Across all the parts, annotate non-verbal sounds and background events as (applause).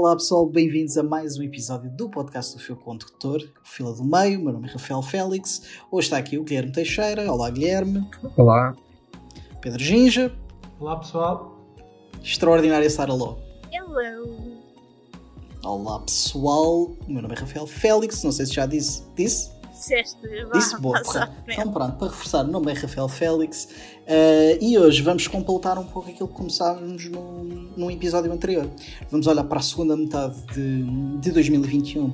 Olá pessoal, bem-vindos a mais um episódio do podcast do Fio Condutor, Fila do Meio. Meu nome é Rafael Félix. Hoje está aqui o Guilherme Teixeira. Olá, Guilherme. Olá. Pedro Ginja. Olá, pessoal. Extraordinária Sara Ló. Hello. Olá, pessoal. O meu nome é Rafael Félix. Não sei se já disse. Disse? Disseste, Disse boa. Então pronto, para reforçar, o nome é Rafael Félix. Uh, e hoje vamos completar um pouco aquilo que começámos no, num episódio anterior. Vamos olhar para a segunda metade de, de 2021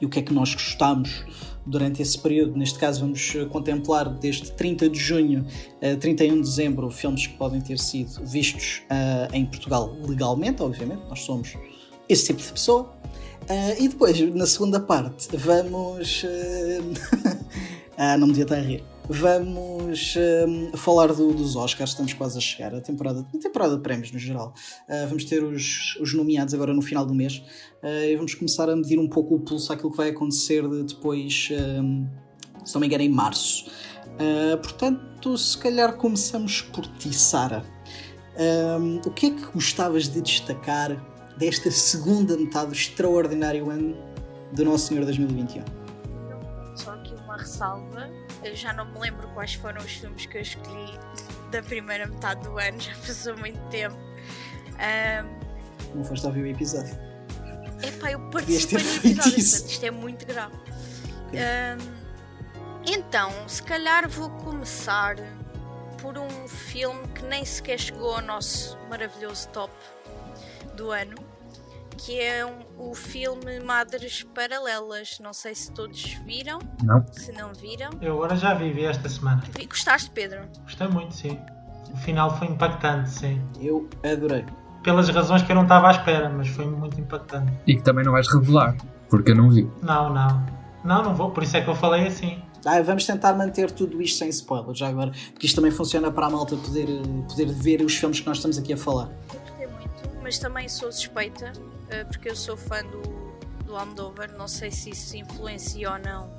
e o que é que nós gostámos durante esse período. Neste caso, vamos contemplar desde 30 de junho a 31 de dezembro filmes que podem ter sido vistos uh, em Portugal legalmente, obviamente. Nós somos esse tipo de pessoa. Uh, e depois, na segunda parte, vamos. Uh... (laughs) ah, não me devia estar a rir. Vamos uh, falar do, dos Oscars, estamos quase a chegar, a temporada, a temporada de prémios no geral. vamos ter os, os nomeados agora no final do mês e vamos começar a medir um pouco o pulso àquilo que vai acontecer de depois, se não me engano, em março. portanto, se calhar começamos por ti, Sara. o que é que gostavas de destacar desta segunda metade do extraordinário ano do Nosso Senhor 2021. Só aqui uma ressalva. Eu já não me lembro quais foram os filmes que eu escolhi da primeira metade do ano, (laughs) já passou muito tempo. Um... Não foste ouvir o episódio. Epá, eu participei no episódio, isso. isto é muito grave. Okay. Um... Então, se calhar vou começar por um filme que nem sequer chegou ao nosso maravilhoso top do ano, que é um, o filme Madres Paralelas. Não sei se todos viram. Não. Se não viram. Eu agora já vi, vi esta semana. Gostaste, Pedro? Gostei muito, sim. O final foi impactante, sim. Eu adorei. Pelas razões que eu não estava à espera, mas foi muito impactante. E que também não vais revelar, porque eu não vi. Não, não. Não, não vou, por isso é que eu falei assim. Ah, vamos tentar manter tudo isto sem spoilers já agora, porque isto também funciona para a malta poder, poder ver os filmes que nós estamos aqui a falar mas também sou suspeita, uh, porque eu sou fã do, do Almodóvar, não sei se isso influencia ou não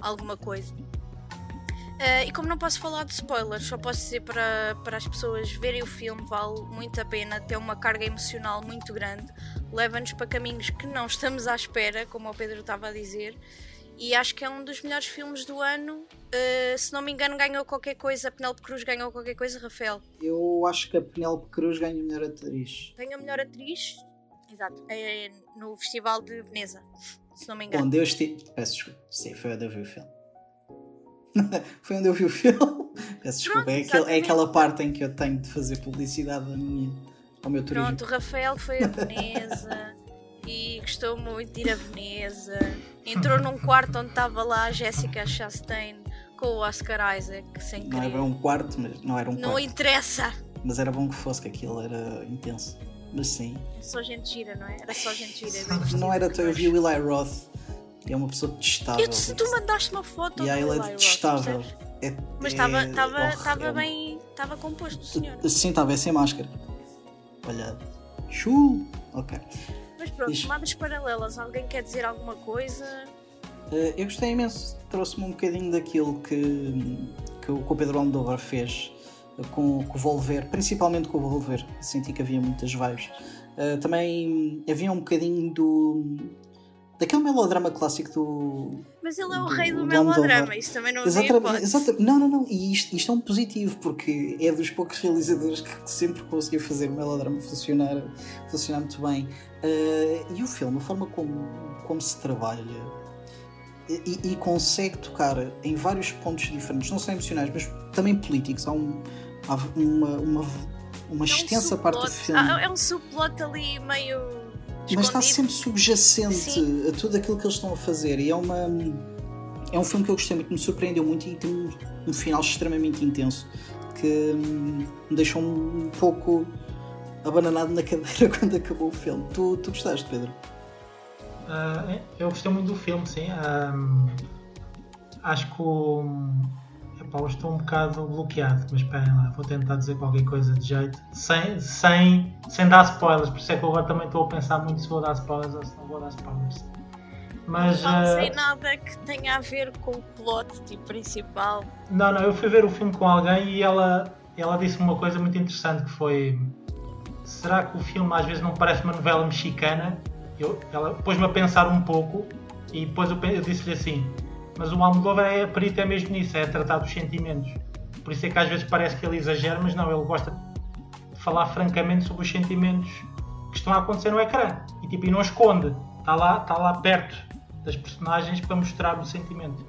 alguma coisa. Uh, e como não posso falar de spoilers, só posso dizer para, para as pessoas verem o filme, vale muito a pena, tem uma carga emocional muito grande, leva-nos para caminhos que não estamos à espera, como o Pedro estava a dizer, e acho que é um dos melhores filmes do ano. Uh, se não me engano, ganhou qualquer coisa. A Penélope Cruz ganhou qualquer coisa, Rafael. Eu acho que a Penélope Cruz ganha a melhor atriz. Ganha a melhor atriz? Exato. É no Festival de Veneza, se não me engano. Onde eu estive. Peço desculpa. Sim, foi onde eu vi o filme. (laughs) foi onde eu vi o filme. (laughs) Peço desculpa. Pronto, é, é, aquela parte em que eu tenho de fazer publicidade minha, ao meu turismo. Pronto, o Rafael foi a Veneza (laughs) e gostou muito de ir a Veneza. Entrou num quarto onde estava lá a Jessica Chastain com o Oscar Isaac, sem querer. Não era um quarto, mas não era um não quarto. Não interessa! Mas era bom que fosse, que aquilo era intenso. Mas sim. Só gente gira, não é? Era só gente gira. não era, eu vi o Eli Roth. É uma pessoa detestável. Eu, se tu mandaste uma foto e aí ele é detestável. É, mas estava é bem. Estava composto senhor. Sim, estava é sem máscara. Olha. Chu! Ok. Mas pronto, tomadas paralelas, alguém quer dizer alguma coisa? Uh, eu gostei imenso, trouxe-me um bocadinho daquilo que, que, o, Pedro Almodóvar fez uh, com, com o Volver, principalmente com o Volver, senti que havia muitas vibes. Uh, também havia um bocadinho do, daquele melodrama clássico do. Mas ele é o rei do, do melodrama, isso também não exatamente, exatamente, Não, não, não. E isto, isto, é um positivo, porque é dos poucos realizadores que sempre conseguiu fazer o melodrama funcionar, funcionar muito bem. Uh, e o filme, a forma como, como se trabalha. E, e, consegue tocar em vários pontos diferentes, não só emocionais, mas também políticos. Há, um, há uma, uma, uma é extensa um parte do filme. É um subplot ali meio mas está sempre subjacente Sim. a tudo aquilo que eles estão a fazer. E é uma. É um filme que eu gostei muito, me surpreendeu muito e tem um, um final extremamente intenso que hum, me deixou um pouco abananado na (laughs) cadeira quando acabou o filme. Tu, tu gostaste, Pedro? Uh, eu gostei muito do filme, sim. Um, acho que o Eu estou um bocado bloqueado, mas esperem lá, vou tentar dizer qualquer coisa de jeito, sem, sem, sem dar spoilers, por isso é que agora também estou a pensar muito se vou dar spoilers ou se não vou dar spoilers. Mas, não uh... sei nada que tenha a ver com o plot tipo, principal. Não, não, eu fui ver o filme com alguém e ela, ela disse uma coisa muito interessante que foi será que o filme às vezes não parece uma novela mexicana? Eu, ela pôs-me a pensar um pouco e depois eu, eu disse-lhe assim, mas o Almodóvar é perito é mesmo nisso, é tratar dos sentimentos. Por isso é que às vezes parece que ele exagera, mas não, ele gosta de falar francamente sobre os sentimentos que estão a acontecer no ecrã. E tipo, e não esconde, está lá, está lá perto das personagens para mostrar o sentimento.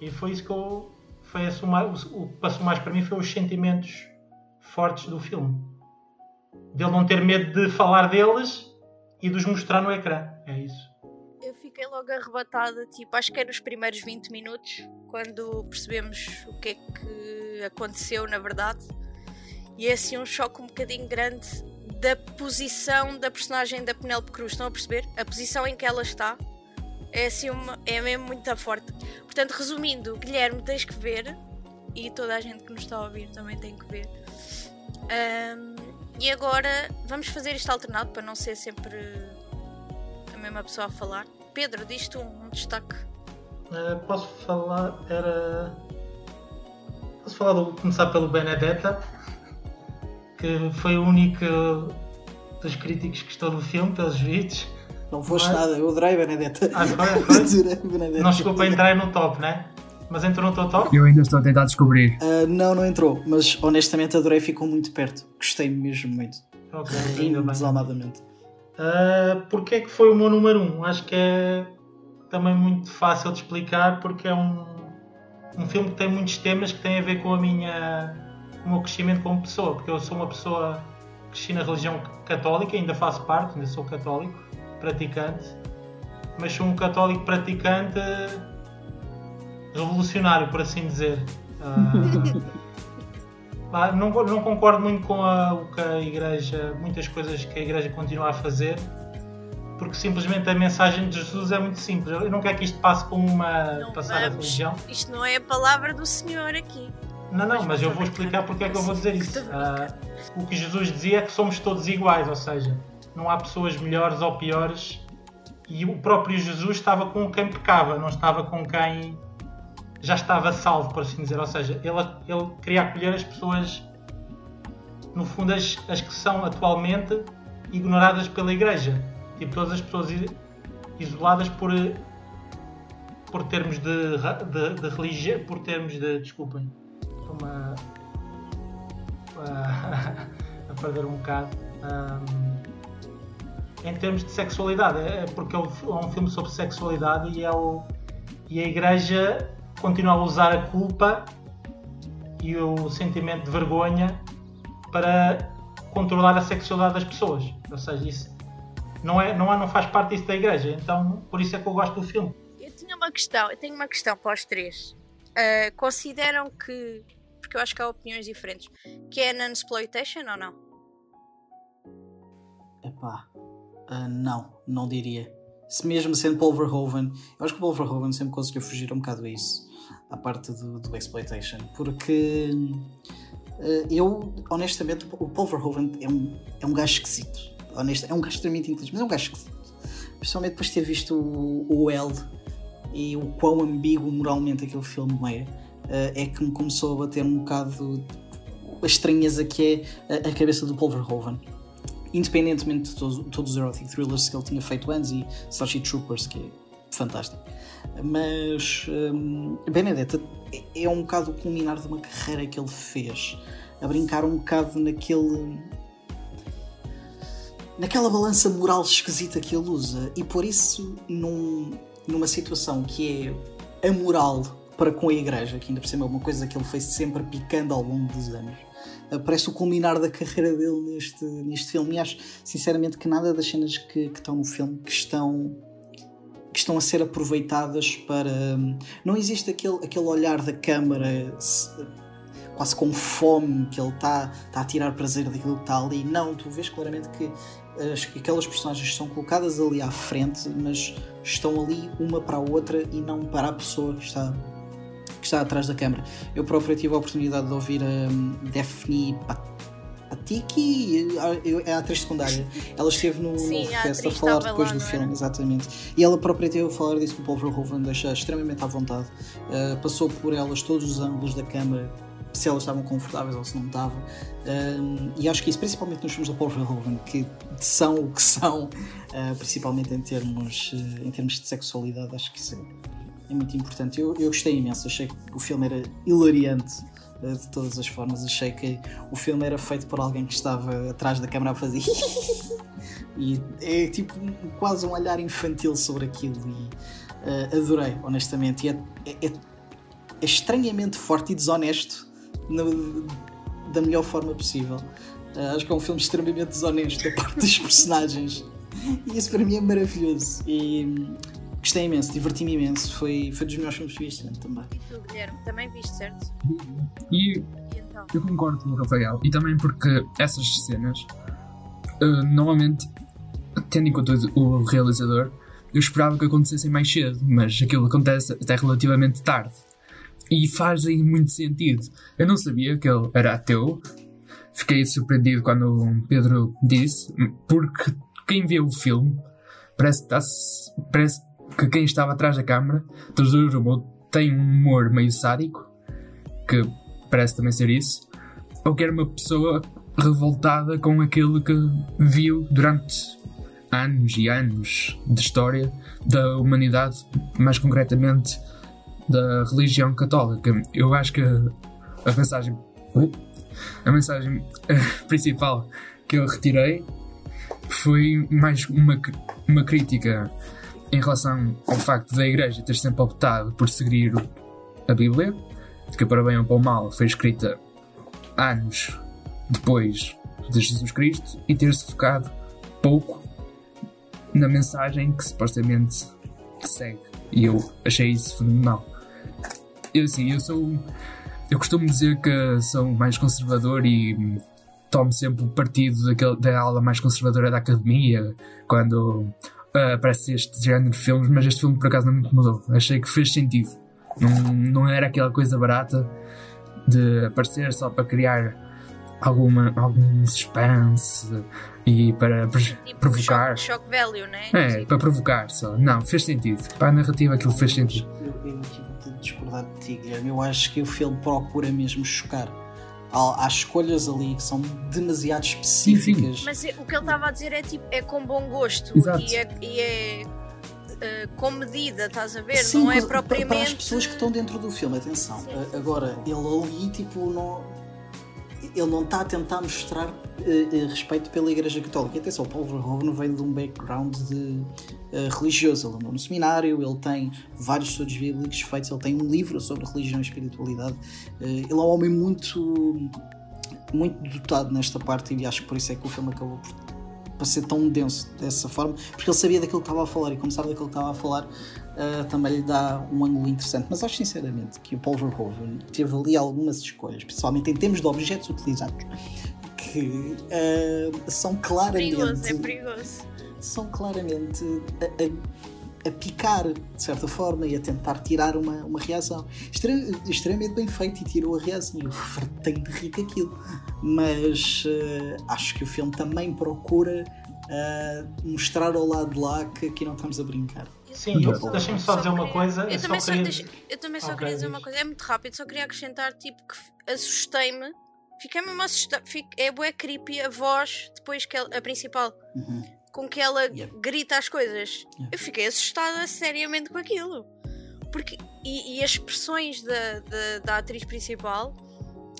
E foi isso que eu. Foi esse, o, o que passou mais para mim foi os sentimentos fortes do filme. Dele não ter medo de falar deles e de os mostrar no ecrã. É isso. Fiquei logo arrebatada, tipo, acho que é nos primeiros 20 minutos, quando percebemos o que é que aconteceu na verdade. E é assim um choque um bocadinho grande da posição da personagem da Penélope Cruz. Estão a perceber? A posição em que ela está é assim uma, é mesmo muito forte. Portanto, resumindo, Guilherme, tens que ver e toda a gente que nos está a ouvir também tem que ver. Um, e agora vamos fazer isto alternado para não ser sempre a mesma pessoa a falar. Pedro, diz tu um, um destaque. Uh, posso falar. Era. Posso falar do, começar pelo Benedetta, que foi o único dos críticos que gostou do filme, pelos vídeos. Não foste nada, eu adorei Benedetta. Ah, foi, (laughs) foi? Benedetta. Não chegou para entrar no top, né? Mas entrou no teu top? Eu ainda estou a tentar descobrir. Uh, não, não entrou, mas honestamente adorei, ficou muito perto. Gostei mesmo muito. Ok, Rindo desalmadamente. Uh, Porquê é que foi o meu número 1? Um? Acho que é também muito fácil de explicar porque é um, um filme que tem muitos temas que têm a ver com a minha o meu crescimento como pessoa, porque eu sou uma pessoa que cresci na religião católica, ainda faço parte, ainda sou católico, praticante, mas sou um católico praticante revolucionário, por assim dizer. Uh, (laughs) não, não concordo muito com a, o que a Igreja, muitas coisas que a Igreja continua a fazer, porque simplesmente a mensagem de Jesus é muito simples. Eu não quero que isto passe como uma não passada vamos. religião. Isto não é a palavra do Senhor aqui. Não, não, mas eu vou explicar porque é que eu vou dizer isso. Uh, o que Jesus dizia é que somos todos iguais, ou seja, não há pessoas melhores ou piores. E o próprio Jesus estava com quem pecava, não estava com quem já estava salvo, por assim dizer. Ou seja, ele, ele queria acolher as pessoas, no fundo, as, as que são atualmente ignoradas pela Igreja. Tipo, todas as pessoas isoladas por, por termos de, de, de religião, por termos de. Desculpem, estou-me a, a, (laughs) a, perder um bocado. Um, em termos de sexualidade, é, é porque é, é um filme sobre sexualidade e, é o, e a Igreja continua a usar a culpa e o sentimento de vergonha para controlar a sexualidade das pessoas. Ou seja, isso não, é, não, é, não faz parte disso da igreja. Então, por isso é que eu gosto do filme. Eu tinha uma questão, eu tenho uma questão para os três. Uh, consideram que, porque eu acho que há opiniões diferentes, que é non-exploitation ou não? Epá, uh, não, não diria. Se mesmo sendo Paul Verhoeven, eu acho que o Paul Verhoeven sempre conseguiu fugir um bocado a isso à parte do, do exploitation, porque uh, eu, honestamente, o Paul Verhoeven é um, é um gajo esquisito. Honesto, é um gajo extremamente inteligente, mas é um gajo esquisito. Principalmente depois de ter visto o, o L e o quão ambíguo moralmente aquele filme é, uh, é que me começou a bater um bocado a estranheza que é a, a cabeça do Paul Verhoeven independentemente de todos, todos os erotic thrillers que ele tinha feito antes e Starship Troopers, que é fantástico. Mas um, Benedetta é um bocado o culminar de uma carreira que ele fez, a brincar um bocado naquele. naquela balança moral esquisita que ele usa, e por isso, num, numa situação que é amoral para com a igreja, que ainda por cima é uma coisa que ele foi sempre picando ao longo dos anos. Parece o culminar da carreira dele neste, neste filme. E acho, sinceramente, que nada das cenas que, que estão no filme que estão estão a ser aproveitadas para. Não existe aquele, aquele olhar da câmara quase com fome que ele está tá a tirar prazer daquilo que está ali. Não, tu vês claramente que as, aquelas personagens estão colocadas ali à frente, mas estão ali uma para a outra e não para a pessoa que está, que está atrás da câmara. Eu próprio tive a oportunidade de ouvir a um, Daphne Pat a Tiki é a atriz secundária. Ela esteve no, Sim, no fest a falar depois lá, do filme, exatamente. E ela própria teve a falar disso o Paul Verhoeven deixa extremamente à vontade. Uh, passou por elas todos os ângulos da câmara, se elas estavam confortáveis ou se não estavam. Um, e acho que isso, principalmente nos filmes do Paul Verhoeven, que são o que são, uh, principalmente em termos, uh, em termos de sexualidade, acho que isso é, é muito importante. Eu, eu gostei imenso, achei que o filme era hilariante de todas as formas. Achei que o filme era feito por alguém que estava atrás da câmera a fazer. (laughs) e é tipo quase um olhar infantil sobre aquilo. E adorei, honestamente. E é, é, é é estranhamente forte e desonesto no, da melhor forma possível. Uh, acho que é um filme extremamente desonesto da parte dos (laughs) personagens. E isso para mim é maravilhoso. E gostei imenso, diverti-me imenso. Foi, foi dos melhores filmes que vi este ano também. E tu, Guilherme, também viste, certo? E, e então? eu concordo com o Rafael. E também porque essas cenas, uh, normalmente, tendo em conta o realizador, eu esperava que acontecessem mais cedo, mas aquilo acontece até relativamente tarde. E faz aí muito sentido. Eu não sabia que ele era ateu. Fiquei surpreendido quando o Pedro disse, porque quem vê o filme parece, que, parece que quem estava atrás da câmara, tem um humor meio sádico, que parece também ser isso, ou que era uma pessoa revoltada com aquilo que viu durante anos e anos de história da humanidade, mais concretamente da religião católica. Eu acho que a mensagem, a mensagem eh, principal que eu retirei foi mais uma, uma crítica em relação ao facto da Igreja ter sempre optado por seguir a Bíblia, que para bem ou para mal foi escrita anos depois de Jesus Cristo, e ter-se focado pouco na mensagem que supostamente segue. E eu achei isso fenomenal eu assim, eu sou. Eu costumo dizer que sou mais conservador e tomo sempre o partido daquele, da aula mais conservadora da academia quando uh, aparece este género de filmes, mas este filme por acaso não me incomodou. Achei que fez sentido. Não, não era aquela coisa barata de aparecer só para criar alguma, algum suspense e para tipo, provocar. Shock, shock value, né? É, para provocar só. Não, fez sentido. Para a narrativa aquilo fez sentido. Eu, eu tive de discordar de ti, Guilherme. Eu acho que o filme procura mesmo chocar. Há, há escolhas ali que são demasiado específicas. Mas é, o que ele estava a dizer é tipo, é com bom gosto Exato. e é, e é uh, com medida, estás a ver? Sim, não é propriamente. Para as pessoas que estão dentro do filme, atenção. Sim. Agora, ele ali, tipo, não ele não está a tentar mostrar uh, uh, respeito pela Igreja Católica. Atenção, o Paul Verhoeven vem de um background de, uh, religioso. Ele andou no seminário, ele tem vários estudos bíblicos feitos, ele tem um livro sobre religião e espiritualidade. ele é um homem muito, muito dotado nesta parte e acho que por isso é que o filme acabou por ser tão denso dessa forma, porque ele sabia daquilo que estava a falar e como sabe daquilo que estava a falar, uh, também lhe dá um ângulo interessante. Mas acho sinceramente que o Paul Verhoeven teve ali algumas escolhas, principalmente em termos de objetos utilizados, que uh, são claramente. Perigoso, é perigoso. São claramente. A, a, a, picar, de certa forma, e a tentar tirar uma, uma reação. Extrem, extremamente bem feito e tirou a reação. Eu fartei de rir aquilo. Mas uh, acho que o filme também procura uh, mostrar ao lado de lá que aqui não estamos a brincar. Sim, deixem-me só, dizer uma coisa. Eu, eu também só, queria... eu também só okay, queria dizer uma coisa, é muito rápido, só queria acrescentar tipo que assustei-me. Fiquei mesmo assustado. É bué creepy a voz depois que ela, a principal uhum. com que ela yeah. grita as coisas. Yeah. Eu fiquei assustada seriamente com aquilo. Porque, e, e as expressões da, da, da atriz principal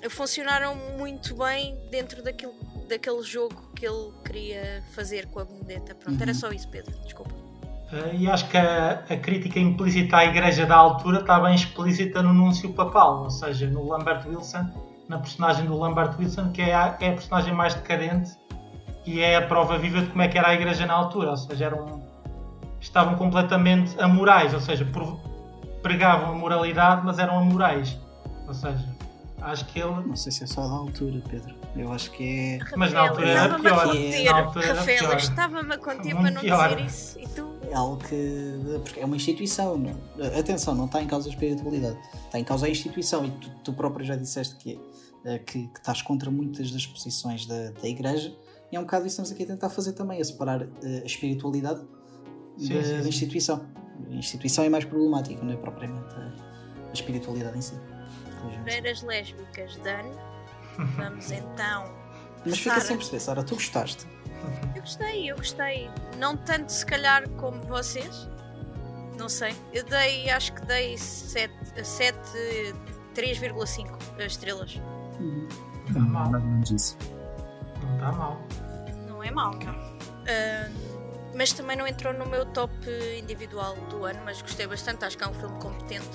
funcionaram muito bem dentro daquilo, daquele jogo que ele queria fazer com a Benedetta. Pronto, uhum. era só isso, Pedro. Desculpa. Uh, e acho que a, a, crítica implícita à Igreja da altura está bem explícita no Núncio Papal, ou seja, no Lambert Wilson, na personagem do Lambert Wilson, que é a, é a personagem mais decadente e é a prova viva de como é que era a Igreja na altura, ou seja, eram, estavam completamente amorais, ou seja, pregavam a moralidade, mas eram amorais. Ou seja, acho que ele. Não sei se é só da altura, Pedro. Eu acho que é. Mas na altura era pior. Rafael, estava-me a conter para não pior. dizer isso. E tu? É algo que. Porque é uma instituição. Não? Atenção, não está em causa a espiritualidade. Está em causa a instituição. E tu, tu próprio já disseste que, é, que, que estás contra muitas das posições da, da Igreja. E é um bocado isso que estamos aqui a tentar fazer também, a separar eh, a espiritualidade sim, da, sim, sim. da, instituição. A instituição é mais problemática, não é propriamente a, a espiritualidade em si. Freiras lésbicas Dan. Vamos (laughs) então. Mas fica sem perceber, Sara, tu gostaste? Eu gostei, eu gostei. Não tanto se calhar como vocês. Não sei. Eu dei, acho que dei 7, 7 3,5 estrelas. Não tá mal. Não está mal. Não é mau, não. Ah, mas também não entrou no meu top individual do ano, mas gostei bastante. Acho que é um filme competente.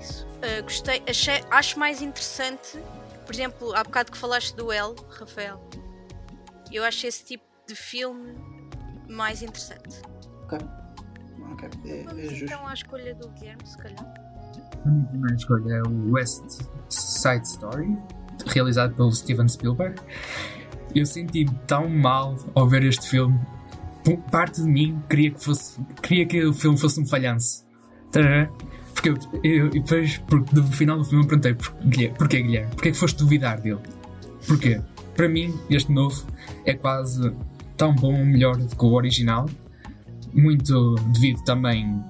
Isso. Ah, gostei, achei, acho mais interessante, por exemplo, há bocado que falaste do El, Rafael. Eu acho esse tipo de filme mais interessante. Ok. Ok, é, Vamos é justo. então à escolha do Guilherme, se calhar. A minha primeira escolha é o West Side Story, realizado pelo Steven Spielberg. Eu senti tão mal ao ver este filme. Parte de mim queria que, fosse, queria que o filme fosse um falhanço. Ver? Porque eu, eu- depois, porque no final do filme, eu perguntei por, Guilherme, porquê, Guilherme? Porquê que foste duvidar dele? Porquê? Para mim, este novo é quase tão bom ou melhor do que o original. Muito devido também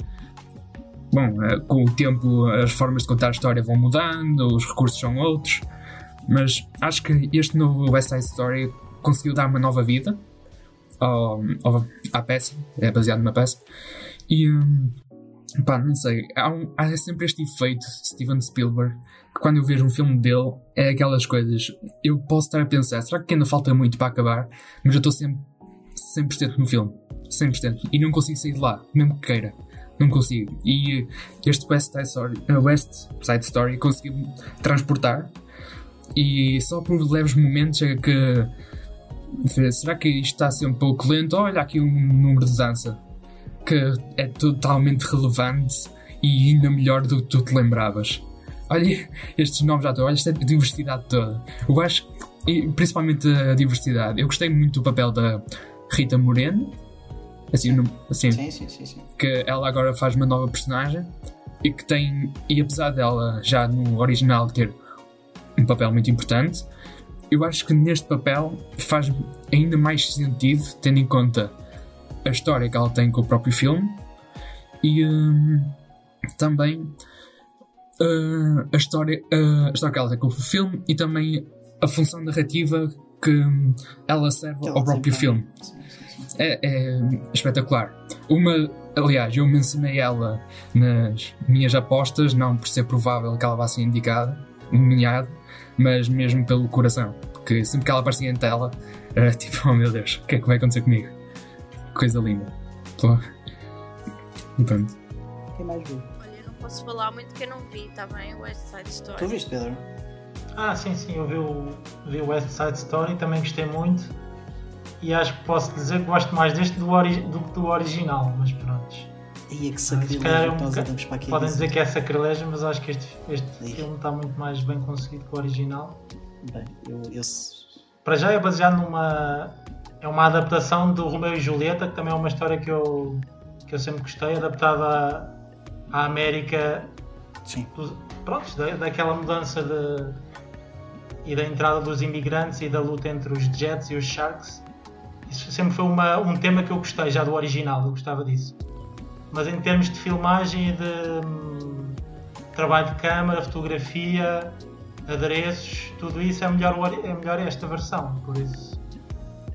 Bom, eh, com o tempo as formas de contar a história vão mudando, os recursos são outros, mas acho que este novo West Side Story conseguiu dar uma nova vida ao, ao- à peça, é baseado numa peça, e hum, pá, não sei, há, um- há sempre este efeito Steven Spielberg que quando eu vejo um filme dele é aquelas coisas, eu posso estar a pensar, será que ainda falta muito para acabar? Mas eu estou sempre 100% no filme, 100%, e não consigo sair de lá, mesmo que queira. Não consigo. E eh, este West Side Story, eh, West Side Story conseguiu transportar. E só por leves momentos é que. Será que isto está a ser um pouco lento? Olha aqui um número de dança que é totalmente relevante e ainda melhor do que tu te lembravas. Olha estes novos atores, olha esta diversidade toda. Eu acho, e principalmente a diversidade. Eu gostei muito do papel da Rita Moreno. Assim, no- assim Sim, sim, sim, sim. que ela agora faz uma nova personagem e que tem, e apesar dela já no original ter um papel muito importante, eu acho que neste papel faz ainda mais sentido, tendo em conta a história que ela tem com o próprio filme e hum, também uh, a, história, uh, a história que ela tem com o filme e também a função narrativa que hum, ela serve Que ela ao próprio filme é, é espetacular. Uma, aliás, eu mencionei ela nas minhas apostas, não por ser provável que ela vá ser indicada, nomeada, mas mesmo pelo coração. Porque sempre que ela aparecia em tela, era tipo, oh meu Deus, o que é que vai acontecer comigo? Coisa linda. Pô. Pronto. Quem mais viu? Olha, eu não posso falar muito que eu não vi, está bem? O West Side Story. Tu viste, Pedro? Ah, sim, sim, eu vi o, vi o West Side Story, também gostei muito. E acho que posso dizer que gosto mais deste do, ori do que do original, mas pronto. E é que é sacrilégio um que nós andamos para aqui. Podem dizer. que é sacrilégio, mas acho que este, este filme está muito mais bem conseguido que o original. Bem, eu, eu Para já é baseado numa. É uma adaptação do Romeu e Julieta, que também é uma história que eu, que eu sempre gostei, adaptada à, à América Sim. dos- pronto, da, daquela mudança de, e da entrada dos imigrantes e da luta entre os Jets e os Sharks. Isso sempre foi uma- um tema que eu gostei já do original, eu gostava disso. Mas em termos de filmagem e de hum, trabalho de câmara, fotografia, adereços, tudo isso é melhor, é melhor esta versão. Por isso,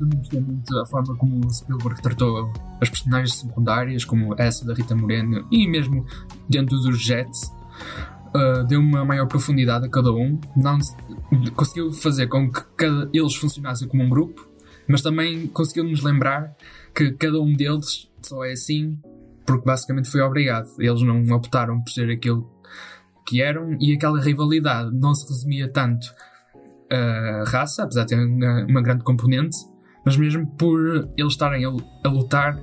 Também gostei muito da forma como o Spielberg tratou as personagens secundárias, como essa da Rita Moreno, e mesmo dentro dos Jets, uh, deu uma maior profundidade a cada um. Não, se- conseguiu fazer com que cada, eles funcionassem como um grupo, mas também conseguiu nos lembrar que cada um deles só é assim porque basicamente foi obrigado. Eles não optaram por ser aquilo que eram e aquela rivalidade não se resumia tanto a raça, apesar de ter uma, uma grande componente, mas mesmo por eles estarem a, a lutar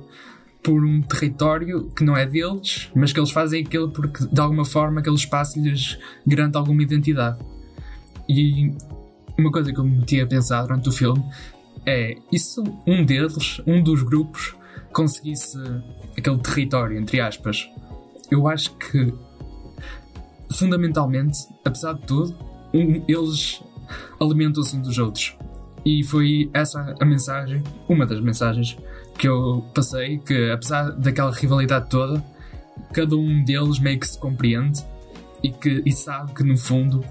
por um território que não é deles, mas que eles fazem aquilo porque de alguma forma aquele espaço lhes garante alguma identidade. E uma coisa que eu me meti a pensar durante o filme é e se um deles, um dos grupos, conseguisse aquele território, entre aspas, eu acho que fundamentalmente, apesar de tudo, um- eles alimentam-se uns dos outros. E foi essa a mensagem, uma das mensagens que eu passei, que apesar daquela rivalidade toda, cada um deles meio que se compreende e, que, e sabe que no fundo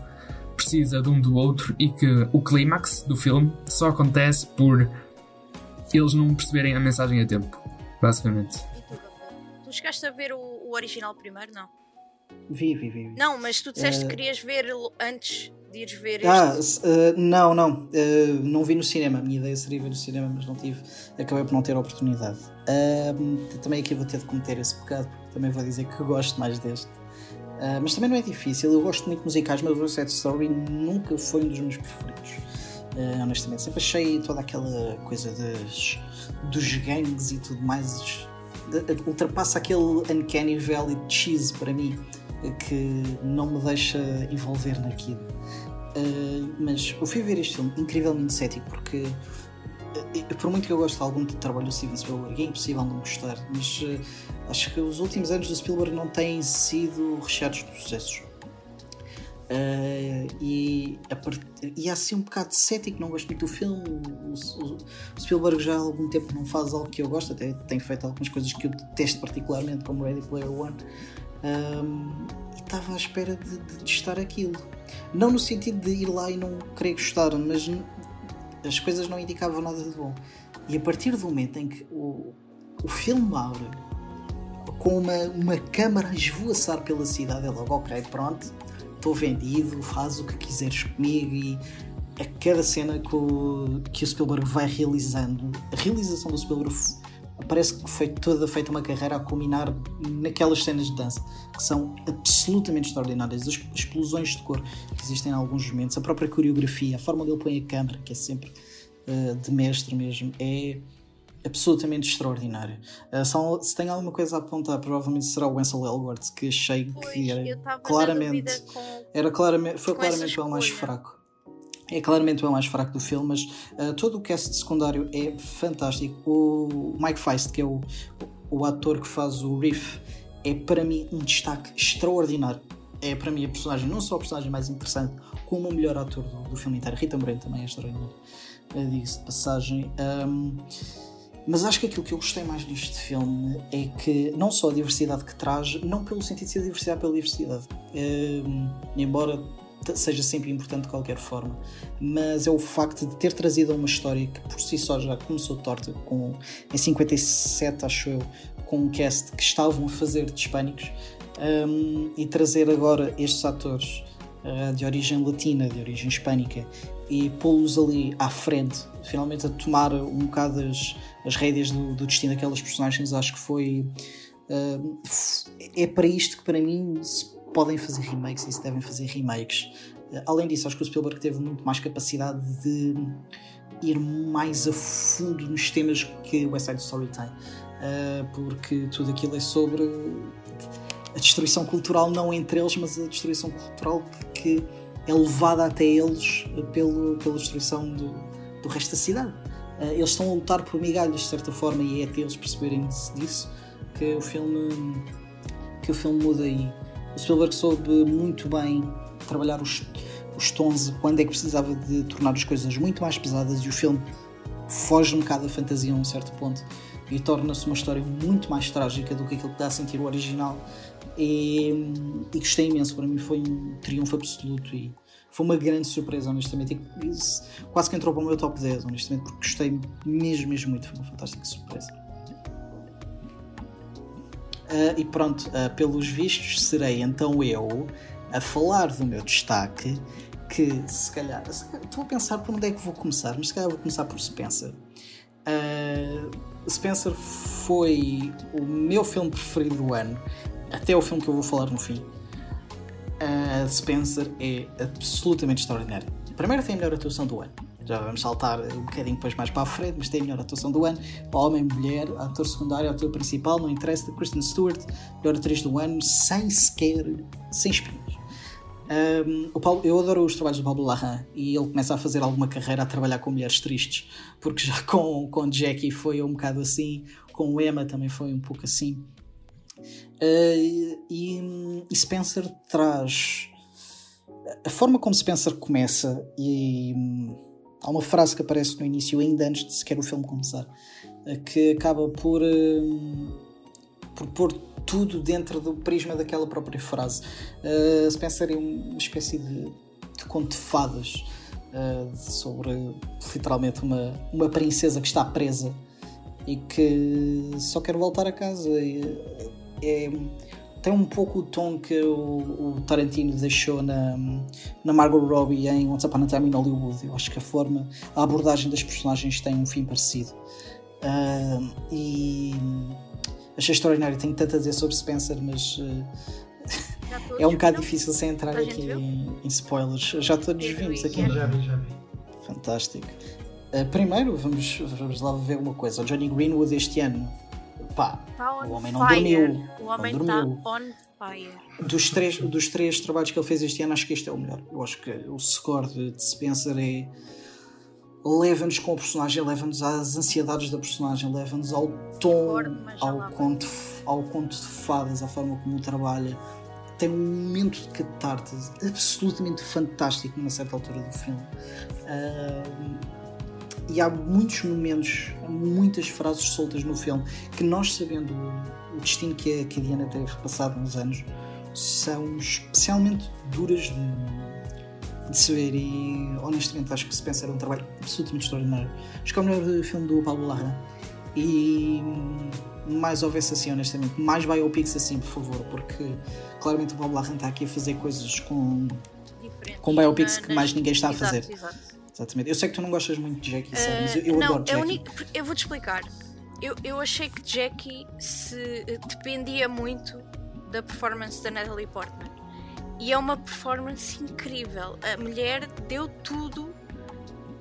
precisa de um do outro e que o clímax do filme só acontece por eles não perceberem a mensagem a tempo, basicamente. Tu chegaste a ver o, o original primeiro, não? Vi, vi, vi. Não, mas tu disseste uh... que querias ver antes de ires ver ah, este. Ah, uh, não, não. Uh, não vi no cinema. A minha ideia seria ver no cinema, mas não tive. Acabei por não ter a oportunidade. também aqui vou ter de cometer esse pecado, porque também vou dizer que gosto mais deste. Uh, mas também não é difícil. Eu gosto muito de musicais, mas o Side Story nunca foi um dos meus preferidos. Uh, honestamente, sempre achei toda aquela coisa das, dos gangues e tudo mais. De, de, ultrapassa aquele Uncanny Valley cheese para mim que não me deixa envolver naquilo. Uh, mas eu fui ver este filme incrivelmente cético porque por muito que eu goste de algum trabalho do Steven Spielberg, é impossível não gostar, mas uh, acho que os últimos anos do Spielberg não têm sido recheados de sucessos. E, e há assim um bocado cético, não gosto muito do filme. O, o, o, Spielberg já há algum tempo não faz algo que eu gosto, até tem feito algumas coisas que eu detesto particularmente, como Ready Player One. Um, e estava à espera de, de, de estar aquilo. Não no sentido de ir lá e não querer gostar, mas as coisas não indicavam nada de bom. E a partir do momento em que o, o filme abre com uma, uma câmara a esvoaçar pela cidade, é logo, ok, pronto, estou vendido, faz o que quiseres comigo e a cada cena que o, que o Spielberg vai realizando, a realização do Spielberg parece que foi toda feita uma carreira a culminar naquelas cenas de dança que são absolutamente extraordinárias. As explosões de cor que existem em alguns momentos, a própria coreografia, a forma dele põe a câmera, que é sempre uh, de mestre mesmo, é absolutamente extraordinário. Uh, só, se tem alguma coisa a apontar, provavelmente será o Ansel Elgort, que achei pois, que era claramente, com, era claramente, foi claramente o mais fraco é claramente o mais fraco do filme, mas uh, todo o cast secundário é fantástico. O Mike Feist, que é o, o ator que faz o Riff, é para mim um destaque extraordinário. É para mim a personagem, não só a personagem mais interessante, como o melhor ator do, do filme inteiro. Rita Moreno também é extraordinário, uh, digo-se de passagem. Um, mas acho que aquilo que eu gostei mais deste filme é que não só a diversidade que traz, não pelo sentido de ser diversidade pela diversidade, um, embora seja sempre importante de qualquer forma, mas é o facto de ter trazido uma história que por si só já começou torta, com, em 57, acho eu, com um cast que estavam a fazer de hispânicos, um, e trazer agora estes atores uh, de origem latina, de origem hispânica, e pô-los ali à frente, finalmente a tomar um bocado as, as rédeas do, do destino daquelas personagens, acho que foi. Uh, é para isto que para mim se podem fazer remakes e se devem fazer remakes. Uh, além disso, acho que o Spielberg teve muito mais capacidade de ir mais a fundo nos temas que West Side Story tem, uh, porque tudo aquilo é sobre a destruição cultural, não entre eles, mas a destruição cultural que, é levada até eles pelo, pela destruição do, do resto da cidade. Eles estão a lutar por migalhas de certa forma e é até eles perceberem disso que o filme que o filme muda aí o Spielberg soube muito bem trabalhar os, os tons quando é que precisava de tornar as coisas muito mais pesadas e o filme foge um bocado da fantasia a um certo ponto e torna-se uma história muito mais trágica do que aquilo que dá a sentir o original. E, e gostei imenso, para mim foi um triunfo absoluto e foi uma grande surpresa honestamente. E quase que entrou para o meu top 10 honestamente porque gostei mesmo, mesmo muito, foi uma fantástica surpresa e pronto, uh, pelos vistos, serei então eu a falar do meu destaque. Que se calhar, estou a pensar por onde é que vou começar, mas se calhar vou começar por Spencer. Uh, Spencer foi o meu filme preferido do ano, até o filme que eu vou falar no fim. Spencer é absolutamente extraordinário. Primeiro, tem a melhor atuação do ano já vamos saltar um bocadinho depois mais para a frente, mas tem a melhor atuação do ano, homem, mulher, ator secundário, ator principal, não interessa, Kristen Stewart, melhor atriz do ano, sem sequer, sem espinhas. Um, o Paulo, eu adoro os trabalhos do Pablo Larrain e ele começa a fazer alguma carreira a trabalhar com mulheres tristes, porque já com, com Jackie foi um bocado assim, com Emma também foi um pouco assim. Uh, e, e Spencer traz a forma como Spencer começa e Há uma frase que aparece no início, ainda antes de sequer o filme começar, eh, que acaba por, eh, por pôr tudo dentro do prisma daquela própria frase. Uh, Spencer é uma espécie de, de conto de fadas uh, sobre literalmente uma, uma princesa que está presa e que só quer voltar a casa. É, é, tem um pouco o tom que o, o, Tarantino deixou na, na Margot Robbie em Once Upon a Time in Hollywood. Eu acho que a forma, a abordagem das personagens tem um fim parecido. Uh, e achei extraordinário. Tenho tanto a dizer sobre Spencer, mas uh, (laughs) é um bocado difícil sem entrar aqui em, em, spoilers. Já todos vimos aqui. Já vi, já vi. Fantástico. Uh, primeiro, vamos, vamos lá ver uma coisa. O Johnny Greenwood este ano pá, tá o homem não dormiu. O homem está on fire. Dos três, dos três trabalhos que ele fez este ano, acho que este é o melhor. Eu acho que o score de, de Spencer é. leva-nos com o personagem, leva-nos às ansiedades da personagem, leva-nos ao tom, ao conto, ao conto de fadas, à forma como trabalha. Tem um momento de catarse absolutamente fantástico numa certa altura do filme. Uh, e há muitos momentos, muitas frases soltas no filme que nós sabendo o, destino que a, que a Diana teve passado uns anos são especialmente duras de, de se ver e honestamente acho que Spencer é um trabalho absolutamente extraordinário. Acho que é o melhor filme do Pablo Larraín e mais houvesse assim honestamente, mais biopics assim por favor, porque claramente o Pablo Larraín está aqui a fazer coisas com, com biopics que mais ninguém está a fazer. Exato, exato. Exatamente. Eu sei que tu não gostas muito de Jackie uh, mas eu, eu não, adoro Jackie. eu vou-te explicar. Eu, eu achei que Jackie se eh, dependia muito da performance da Natalie Portman. E é uma performance incrível. A mulher deu tudo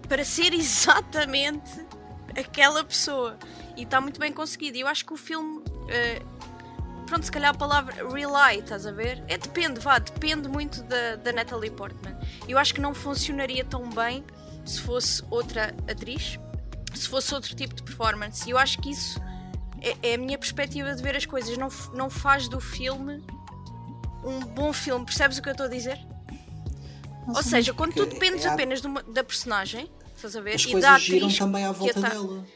para ser (laughs) exatamente aquela pessoa. E está muito bem conseguido. E eu acho que o filme. Uh, pronto, se calhar a palavra rely, estás a ver? É depende, vá, depende muito da, da Natalie Portman. Eu acho que não funcionaria tão bem se fosse outra atriz, se fosse outro tipo de performance. E eu acho que isso é, é, a minha perspectiva de ver as coisas. Não, não faz do filme um bom filme. Percebes o que eu estou a dizer? Ou seja, quando tu dependes é, apenas de uma, da personagem, estás a ver? As e coisas da atriz giram também à volta tá... dela.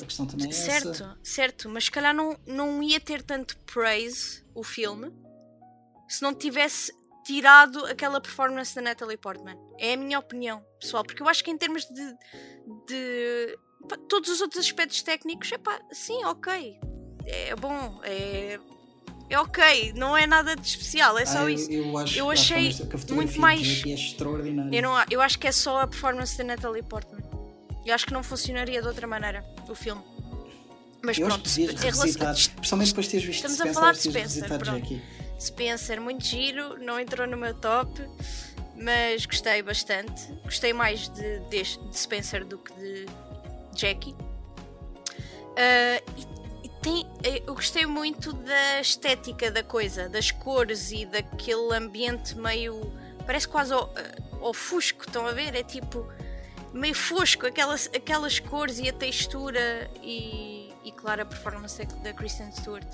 A questão também é certo, essa. certo, mas se calhar não, não ia ter tanto praise o filme se não tivesse tirado aquela performance da Natalie Portman. É a minha opinião, pessoal, porque eu acho que em termos de, de pá, todos os outros aspectos técnicos, é pá, sim, ok. É bom, é, é ok, não é nada de especial, é só ah, isso. Eu, eu, acho, eu achei muito mais. É extraordinário. Eu, não, eu acho que é só a performance da Natalie Portman. Eu acho que não funcionaria de outra maneira o filme. Mas eu pronto, acho que relação... principalmente depois de teres visto Estamos Spencer, a falar de Spencer. Jackie. Spencer, muito giro, não entrou no meu top, mas gostei bastante. Gostei mais de, de, de Spencer do que de Jackie. Uh, e, e tem, eu gostei muito da estética da coisa, das cores e daquele ambiente meio. parece quase ao, ao fusco, estão a ver? É tipo meio fosco, aquelas, aquelas cores e a textura e, e claro a performance da Kristen Stewart.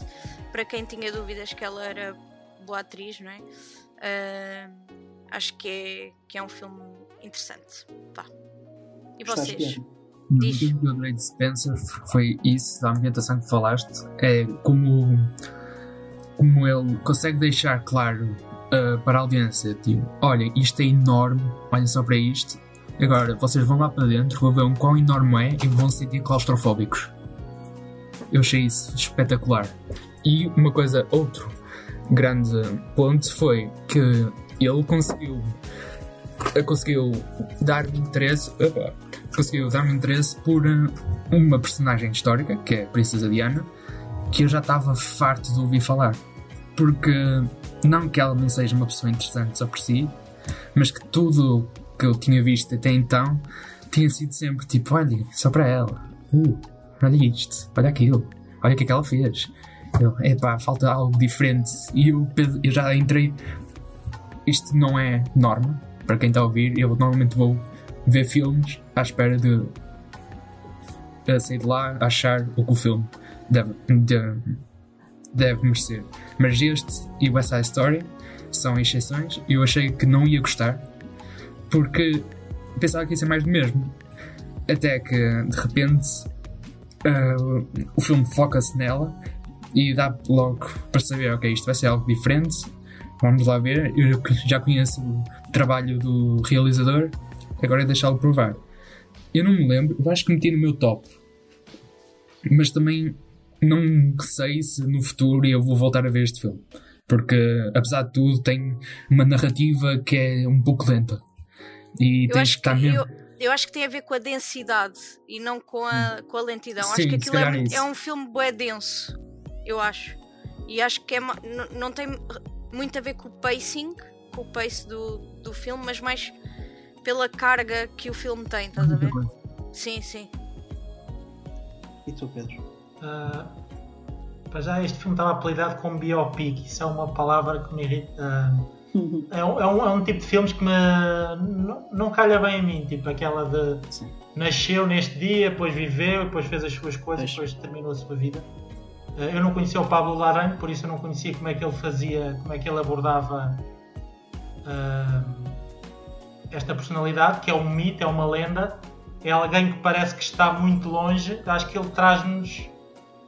Para quem tinha dúvidas que ela era boa atriz, não é? Uh, acho que é, que é um filme interessante. Pá. E vocês? Diz. O que eu adorei de Spencer foi isso, da ambientação que falaste. É como, como ele consegue deixar claro uh, para a audiência: tipo, olha, isto é enorme, olhem só para isto. Agora, vocês vão lá para dentro, vão ver um quão enorme é e vão se sentir claustrofóbicos. Eu achei isso espetacular. E uma coisa, outro grande ponto foi que ele conseguiu conseguiu dar-me interesse opa, conseguiu dar-me interesse por eh, uma personagem histórica que é a Princesa Diana que eu já estava farto de ouvir falar. Porque não que ela não seja uma pessoa interessante só por si mas que tudo que eu tinha visto até então tinha sido sempre tipo olha só para ela. Uh, olha isto olha aquilo olha o que é que ela fez eu, epá, falta algo diferente. E eu, eu já entrei. Isto não é norma, para quem está a ouvir. Eu normalmente vou ver filmes à espera de sair de lá, achar o que o filme deve, deve, deve merecer. Mas este e West Side Story são exceções eu achei que não ia gostar porque pensava que ia ser mais do mesmo. Até que de repente uh, o filme foca-se nela e dá logo para saber, ok, isto vai ser algo diferente, vamos lá ver. Eu já conheço o trabalho do realizador, agora é deixá-lo provar. Eu não me lembro, eu acho que meti no meu top, mas também não sei se no futuro eu vou voltar a ver este filme. Porque, apesar de tudo, tem uma narrativa que é um pouco lenta. E Eu tens que estar mesmo. eu, eu acho que tem a ver com a densidade e não com a, com a lentidão. Sim, acho que aquilo é, é é um filme bué denso, eu acho. E acho que é não tem muito a ver com o pacing, com o pace do, do filme, mas mais pela carga que o filme tem, estás a ver? Sim, sim. E tu, Pedro? Ah, para já, este filme estava apelidado como biopic. Isso é uma palavra que me irrita. ah, (laughs) é, um, é um- é um tipo de filmes que me não, não calha bem a mim. Tipo aquela de Sim. nasceu neste dia, depois viveu, depois fez as suas coisas, Pois. depois terminou a sua vida. Ah, eu não conhecia o Pablo Larraín, por isso eu não conhecia como é que ele fazia, como é que ele abordava ah, esta personalidade, que é um mito, é uma lenda. É alguém que parece que está muito longe. Acho que ele traz-nos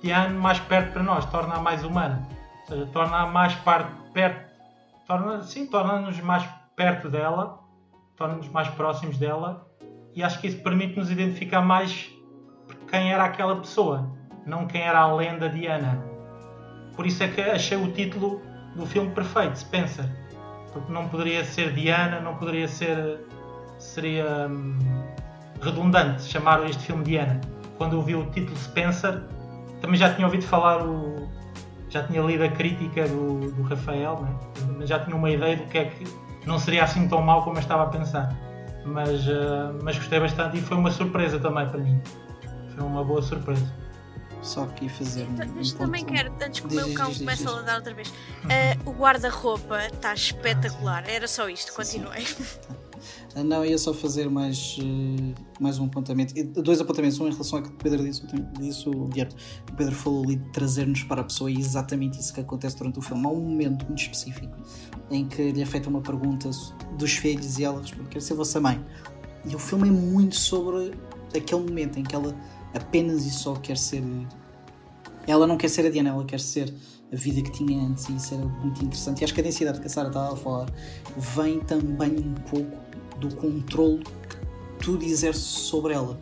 de ano mais perto para nós, torna-a mais humana. Ou seja, torna-a mais par- perto, torna, sim, torna-nos mais perto dela, torna-nos mais próximos dela. E acho que isso permite-nos identificar mais quem era aquela pessoa, não quem era a lenda de Ana. Por isso é que achei o título do filme perfeito, Spencer. Porque não poderia ser Diana, não poderia ser. seria hum, redundante chamar este filme Diana. Quando eu vi o título Spencer, também já tinha ouvido falar o. já tinha lido a crítica do, do Rafael, né? já tinha uma ideia do que é que não seria assim tão mau como eu estava a pensar. Mas, ah, mas gostei bastante e foi uma surpresa também para mim. Foi uma boa surpresa. Só aqui fazer um. Mas um também quero, antes que o meu cão comece a ladrar outra vez, ah, o guarda-roupa está espetacular. Era só isto, continuei. Ah, Não, ia só fazer mais, eh, mais um apontamento. Dois apontamentos. Um em relação ao que o Pedro disse, disse o Guilherme. O Pedro falou ali de trazer-nos para a pessoa e é exatamente isso que acontece durante o filme. Há um momento muito específico em que lhe é feita uma pergunta dos filhos e ela responde: Quero ser vossa mãe. E o filme é muito sobre aquele momento em que ela apenas e só quer ser. Ela não quer ser a Diana, ela quer ser a vida que tinha antes e isso era muito interessante. E acho que a densidade que a Sara estava a falar vem também um pouco do controle que tudo exerce sobre ela.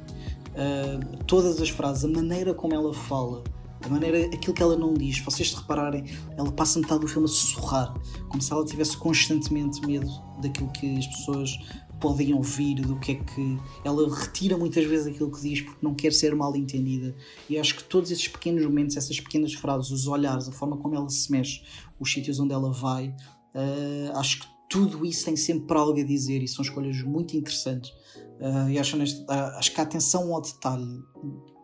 Uh, todas as frases, a maneira como ela fala, a maneira, aquilo que ela não diz, vocês se repararem, ela passa metade do filme a sussurrar, como se ela tivesse constantemente medo daquilo que as pessoas podem ouvir, do que é que. Ela retira muitas vezes aquilo que diz porque não quer ser mal entendida. E acho que todos esses pequenos momentos, essas pequenas frases, os olhares, a forma como ela se mexe, os sítios onde ela vai, uh, acho que tudo isso tem sempre algo a dizer e são escolhas muito interessantes. Uh, e acho, uh, acho que a atenção ao detalhe,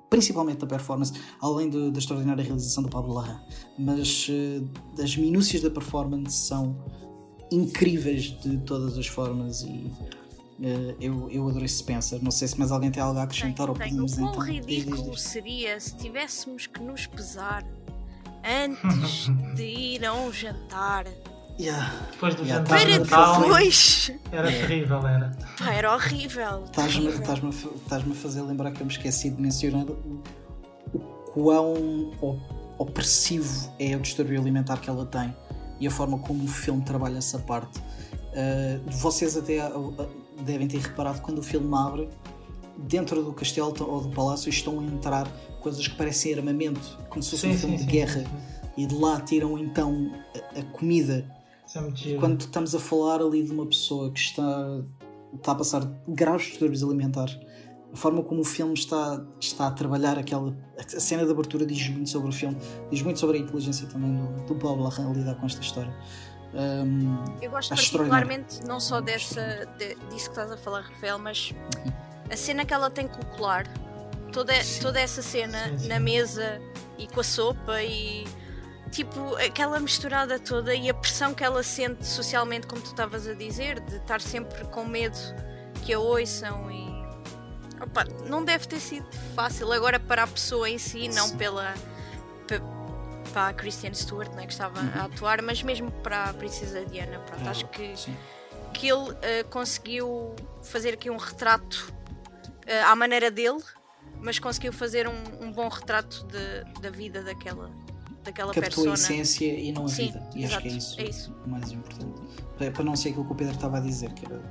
principalmente da performance, além do, da extraordinária realização do Pablo Larraín, mas uh, as minúcias da performance são incríveis de todas as formas e eu, eu adorei Spencer. Não sei se mais alguém tem algo a acrescentar ou Tem, podemos quão então. diz, ridículo diz, diz. seria se tivéssemos que nos pesar antes (laughs) de ir a um jantar Yeah. Depois do Yeah, jantar tá para de bem. Natal, depois. era terrível, era. Pá, era horrível. Estás-me a fazer lembrar que eu me esqueci de mencionar o, o quão opressivo é o distúrbio alimentar que ela tem e a forma como o filme trabalha essa parte. Uh, vocês até uh, devem ter reparado quando o filme abre, dentro do castelo ou do palácio estão a entrar coisas que parecem armamento, como se fosse um filme de guerra, e de lá tiram então a, a comida é quando estamos a falar ali de uma pessoa que está, está a passar graves distúrbios alimentares, a forma como o filme está, está a trabalhar aquela. A cena de abertura diz muito sobre o filme, diz muito sobre a inteligência também do, do Bob Larraín a lidar com esta história. Um, Eu gosto particularmente não só dessa, de- disso que estás a falar, Rafael, mas a cena que ela tem com o colar, toda, Sim. toda essa cena Sim, sim. na mesa e com a sopa e tipo aquela misturada toda e a pressão que ela sente socialmente, como tu estavas a dizer, de estar sempre com medo que a ouçam e opa, não deve ter sido fácil agora para a pessoa em si, não Sim. pela para a Kristen Stewart né, que estava a atuar, mas mesmo para a Princesa Diana. Pronto, acho que sim. que ele eh, conseguiu fazer aqui um retrato eh, à maneira dele, mas conseguiu fazer um, um bom retrato de- da vida daquela, daquela Captou persona. a essência e não a Sim, vida. E exato, acho que é isso, é isso. o mais importante. Para, para não ser aquilo que o Pedro estava a dizer, que era,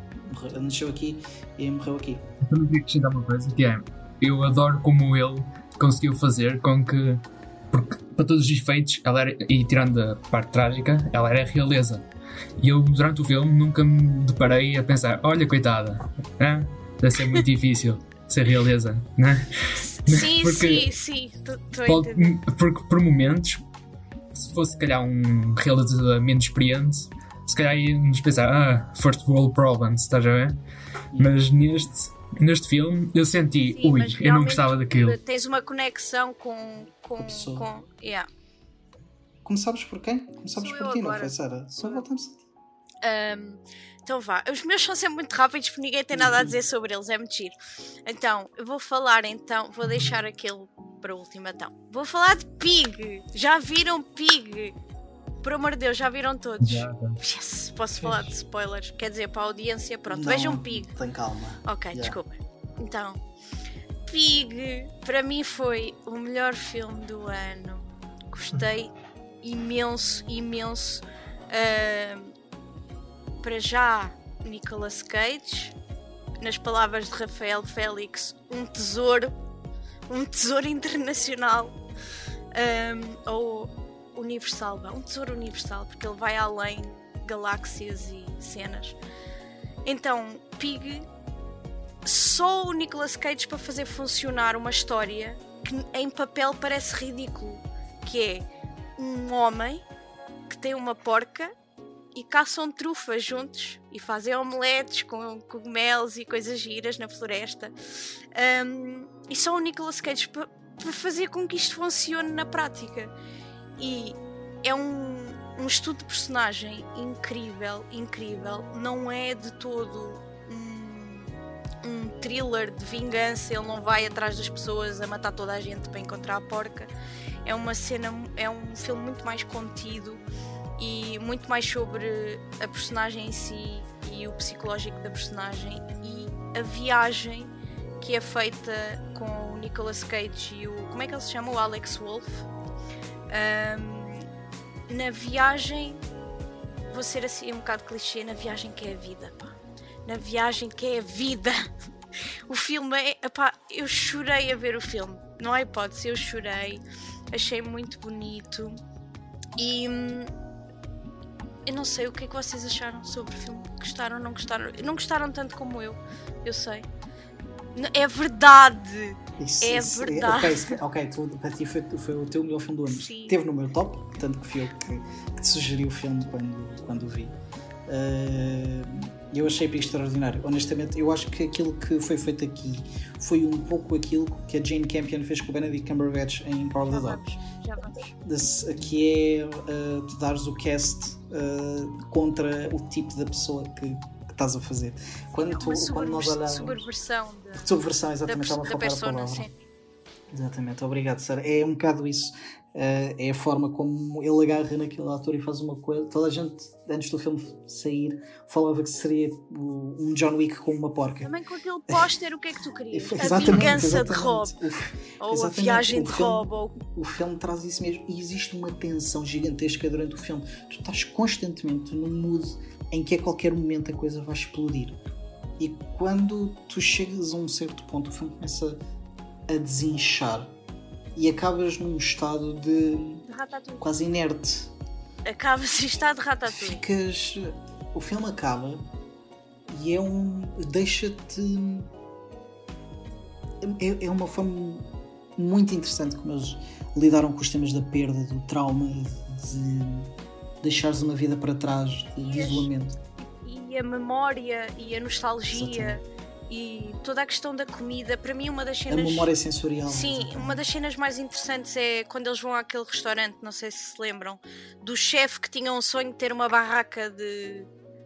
ele nasceu aqui e morreu aqui. também queria acrescentar uma coisa que é eu adoro como ele conseguiu fazer com que porque para todos os efeitos ela era, e tirando a parte trágica ela era realeza e eu durante o filme nunca me deparei a pensar olha coitada né? deve ser muito (laughs) difícil ser realeza né? Sim, (laughs) Porque sim, sim. Pode- porque por momentos se fosse se calhar um realizador menos experiente se calhar íamos pensar ah, first world problems estás a ver? mas neste neste filme eu senti Sim, ui, eu não gostava daquilo Tens uma conexão com. com, Com a pessoa. com- yeah. Começámos por quem? Começámos Sou por ti, não foi, Sara? Só Sou eu. voltamos a ti. Um, então vá, os meus são sempre muito rápidos porque ninguém tem nada a dizer sobre eles, é muito giro. Então, eu vou falar então, vou deixar aquele para o último então. Vou falar de Pig! Já viram Pig? Por amor de Deus, já viram todos? Já, já. Yes, posso falar de spoilers? Quer dizer, para a audiência, pronto, Não, vejam Pig. Tem calma. Ok, Já. desculpa. Então, Pig para mim foi o melhor filme do ano. Gostei imenso, imenso. Ahm, para já, Nicolas Cage. Nas palavras de Rafael Félix, um tesouro, um tesouro internacional. Ahm, ou universal, vá, um tesouro universal, porque ele vai além galáxias e cenas. Então, Pig só o Nicolas Cage para fazer funcionar uma história que em papel parece ridículo, que é um homem que tem uma porca e caçam trufas juntos e fazem omeletes com cogumelos e coisas giras na floresta. Um, e só o Nicolas Cage para fazer com que isto funcione na prática. E é um, um estudo de personagem incrível, incrível. Não é de todo um, um thriller de vingança, ele não vai atrás das pessoas a matar toda a gente para encontrar a porca. É uma cena, é um filme muito mais contido e muito mais sobre a personagem em si e o psicológico da personagem e a viagem que é feita com o Nicolas Cage e o. Como é que ele se chama? O Alex Wolff. Um, na viagem. Vou ser assim um bocado clichê. Na viagem que é a vida, pá. Na viagem que é a vida. (laughs) O filme é. Epá, eu chorei a ver o filme. Não há hipótese, eu chorei. Achei muito bonito. E. hum, Eu não sei o que é que vocês acharam sobre o filme. Gostaram não gostaram? Não gostaram tanto como eu. Eu sei. É verdade! Isso, É isso, verdade. ok, se- ok, tu, para ti foi, foi o teu melhor filme do ano. Sim. Teve no meu top, tanto que fui eu que, que te sugeri o filme quando, quando o vi. Uh, eu achei extraordinário. Honestamente, eu acho que aquilo que foi feito aqui foi um pouco aquilo que a Jane Campion fez com o Benedict Cumberbatch em Power of the Dog. vamos, já vamos. Desse- que é uh, tu dares o cast uh, contra o tipo da pessoa que estás a fazer. Quando, tu, Uma quando nós olhamos. subversão de- Subversão, da, exatamente, estava a da faltar a persona, palavra. sim. Exatamente, obrigado, Sara. É um bocado isso. Uh, é a forma como ele agarra naquele ator e faz uma coisa. Toda a gente, antes do filme sair, falava que seria um John Wick com uma porca. Também com aquele póster, o que é que tu querias? (laughs) A Exatamente, vingança de exatamente. Rob. O, Ou a exatamente, viagem o de filme- Rob. Ou... o filme traz isso mesmo. E existe uma tensão gigantesca durante o filme. Tu estás constantemente num mood em que a qualquer momento a coisa vai explodir. E quando tu chegas a um certo ponto, o filme começa a desinchar e acabas num estado de Ratatouille. quase inerte. Acaba-se está de Ratatouille. Ficas. O filme acaba e é um. deixa-te. É, é uma forma muito interessante como eles lidaram com os temas da perda, do trauma, de deixares uma vida para trás, de, E as- isolamento. E a memória e a nostalgia e toda a questão da comida. Para mim, uma das A cenas. memória sensorial. Sim, exatamente. uma das cenas mais interessantes é quando eles vão àquele restaurante, não sei se se lembram, do chefe que tinha um sonho de ter uma barraca de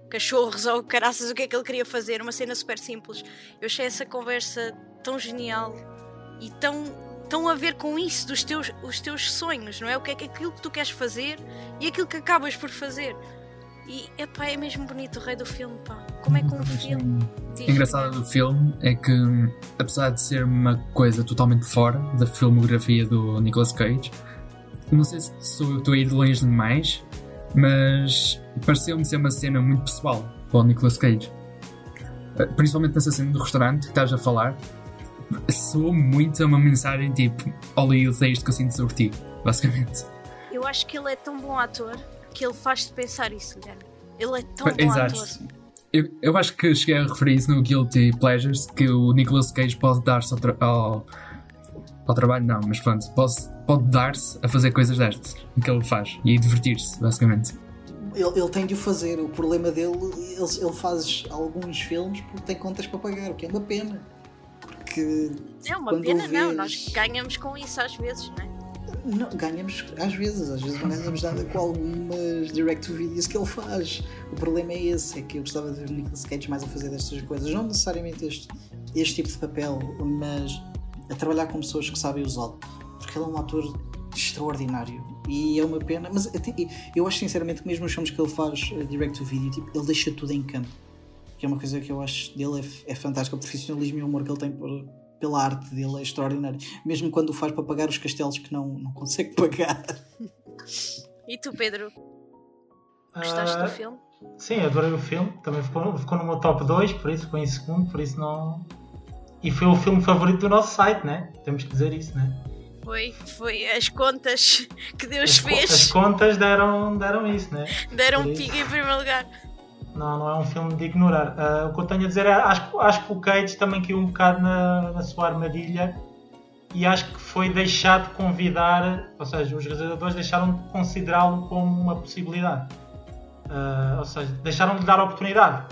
cachorros ou caraças, o que é que ele queria fazer, uma cena super simples. Eu achei essa conversa tão genial e tão, tão a ver com isso, dos teus, os teus sonhos, não é? O que é que aquilo que tu queres fazer e aquilo que acabas por fazer. E epá, é mesmo bonito o rei do filme, pá. Como é que um filme. diz- O engraçado do filme é que, apesar de ser uma coisa totalmente fora da filmografia do Nicolas Cage, não sei se sou eu estou a ir longe demais, mas pareceu-me ser uma cena muito pessoal para o Nicolas Cage. Eh, principalmente nessa cena do restaurante que estás a falar, soou muito a uma mensagem tipo Hollywood é isto que eu sinto sobre ti, basicamente. Eu acho que ele é tão bom ator que ele faz-te pensar isso, Guilherme. Ele é tão bom Exato. ator. Eu, eu acho que cheguei a referir isso no Guilty Pleasures que o Nicolas Cage pode dar-se ao, tra- ao, ao trabalho, não, mas pronto, pode, pode dar-se a fazer coisas destas que ele faz e divertir-se, basicamente. Ele, ele tem de o fazer. O problema dele, ele, ele faz alguns filmes porque tem contas para pagar, o que é uma pena. Porque É uma pena, não. vês- Nós ganhamos com isso às vezes, não é? Não, ganhamos às vezes, às vezes não ganhamos nada com algumas direct-to-videos que ele faz. O problema é esse, é que eu gostava de ver o Nicolas Cage mais a fazer destas coisas. Não necessariamente este, este tipo de papel, mas a trabalhar com pessoas que sabem usá-lo. Porque ele é um ator extraordinário. E é uma pena, mas eu acho sinceramente que mesmo os filmes que ele faz eh, direct-to-video, tipo, ele deixa tudo em campo. Que é uma coisa que eu acho dele é, é fantástico. O profissionalismo e o humor que ele tem por, pela arte dele é extraordinário. Mesmo quando o faz para pagar os castelos que não, não consegue (laughs) pagar. E tu, Pedro, gostaste Ah, do filme? Sim, adorei o filme. Também ficou, ficou no meu top 2, por isso ficou em segundo, por isso não. E foi o filme favorito do nosso site, né? Temos que dizer isso, né? Foi, foi as contas que Deus As, co- as fez. contas deram, deram isso, né? Deram um pico em primeiro lugar. Não, não é um filme de ignorar. Ah, o que eu tenho a dizer é acho, acho que o Cage também caiu um bocado na, na sua armadilha e acho que foi deixado de convidar, ou seja, os realizadores deixaram de considerá-lo como uma possibilidade. Ah, ou seja, deixaram de dar oportunidade.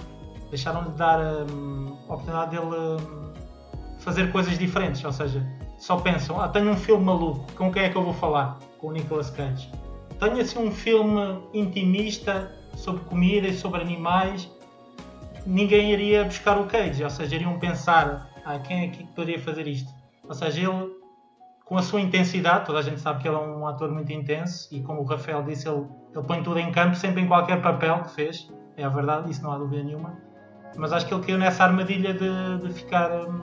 Deixaram de dar hum, a oportunidade dele hum, fazer coisas diferentes. Ou seja, só pensam, ah, tenho um filme maluco, com quem é que eu vou falar? Com o Nicolas Cage. Tenho assim um filme intimista sobre comida e sobre animais. Ninguém iria buscar o Cage, ou seja, iriam pensar, ah, quem é que poderia fazer isto? Ou seja, ele, com a sua intensidade, toda a gente sabe que ele é um ator muito intenso e como o Rafael disse, ele, ele põe tudo em campo, sempre em qualquer papel que fez. É a verdade, isso não há dúvida nenhuma. Mas acho que ele caiu nessa armadilha de, de ficar hum,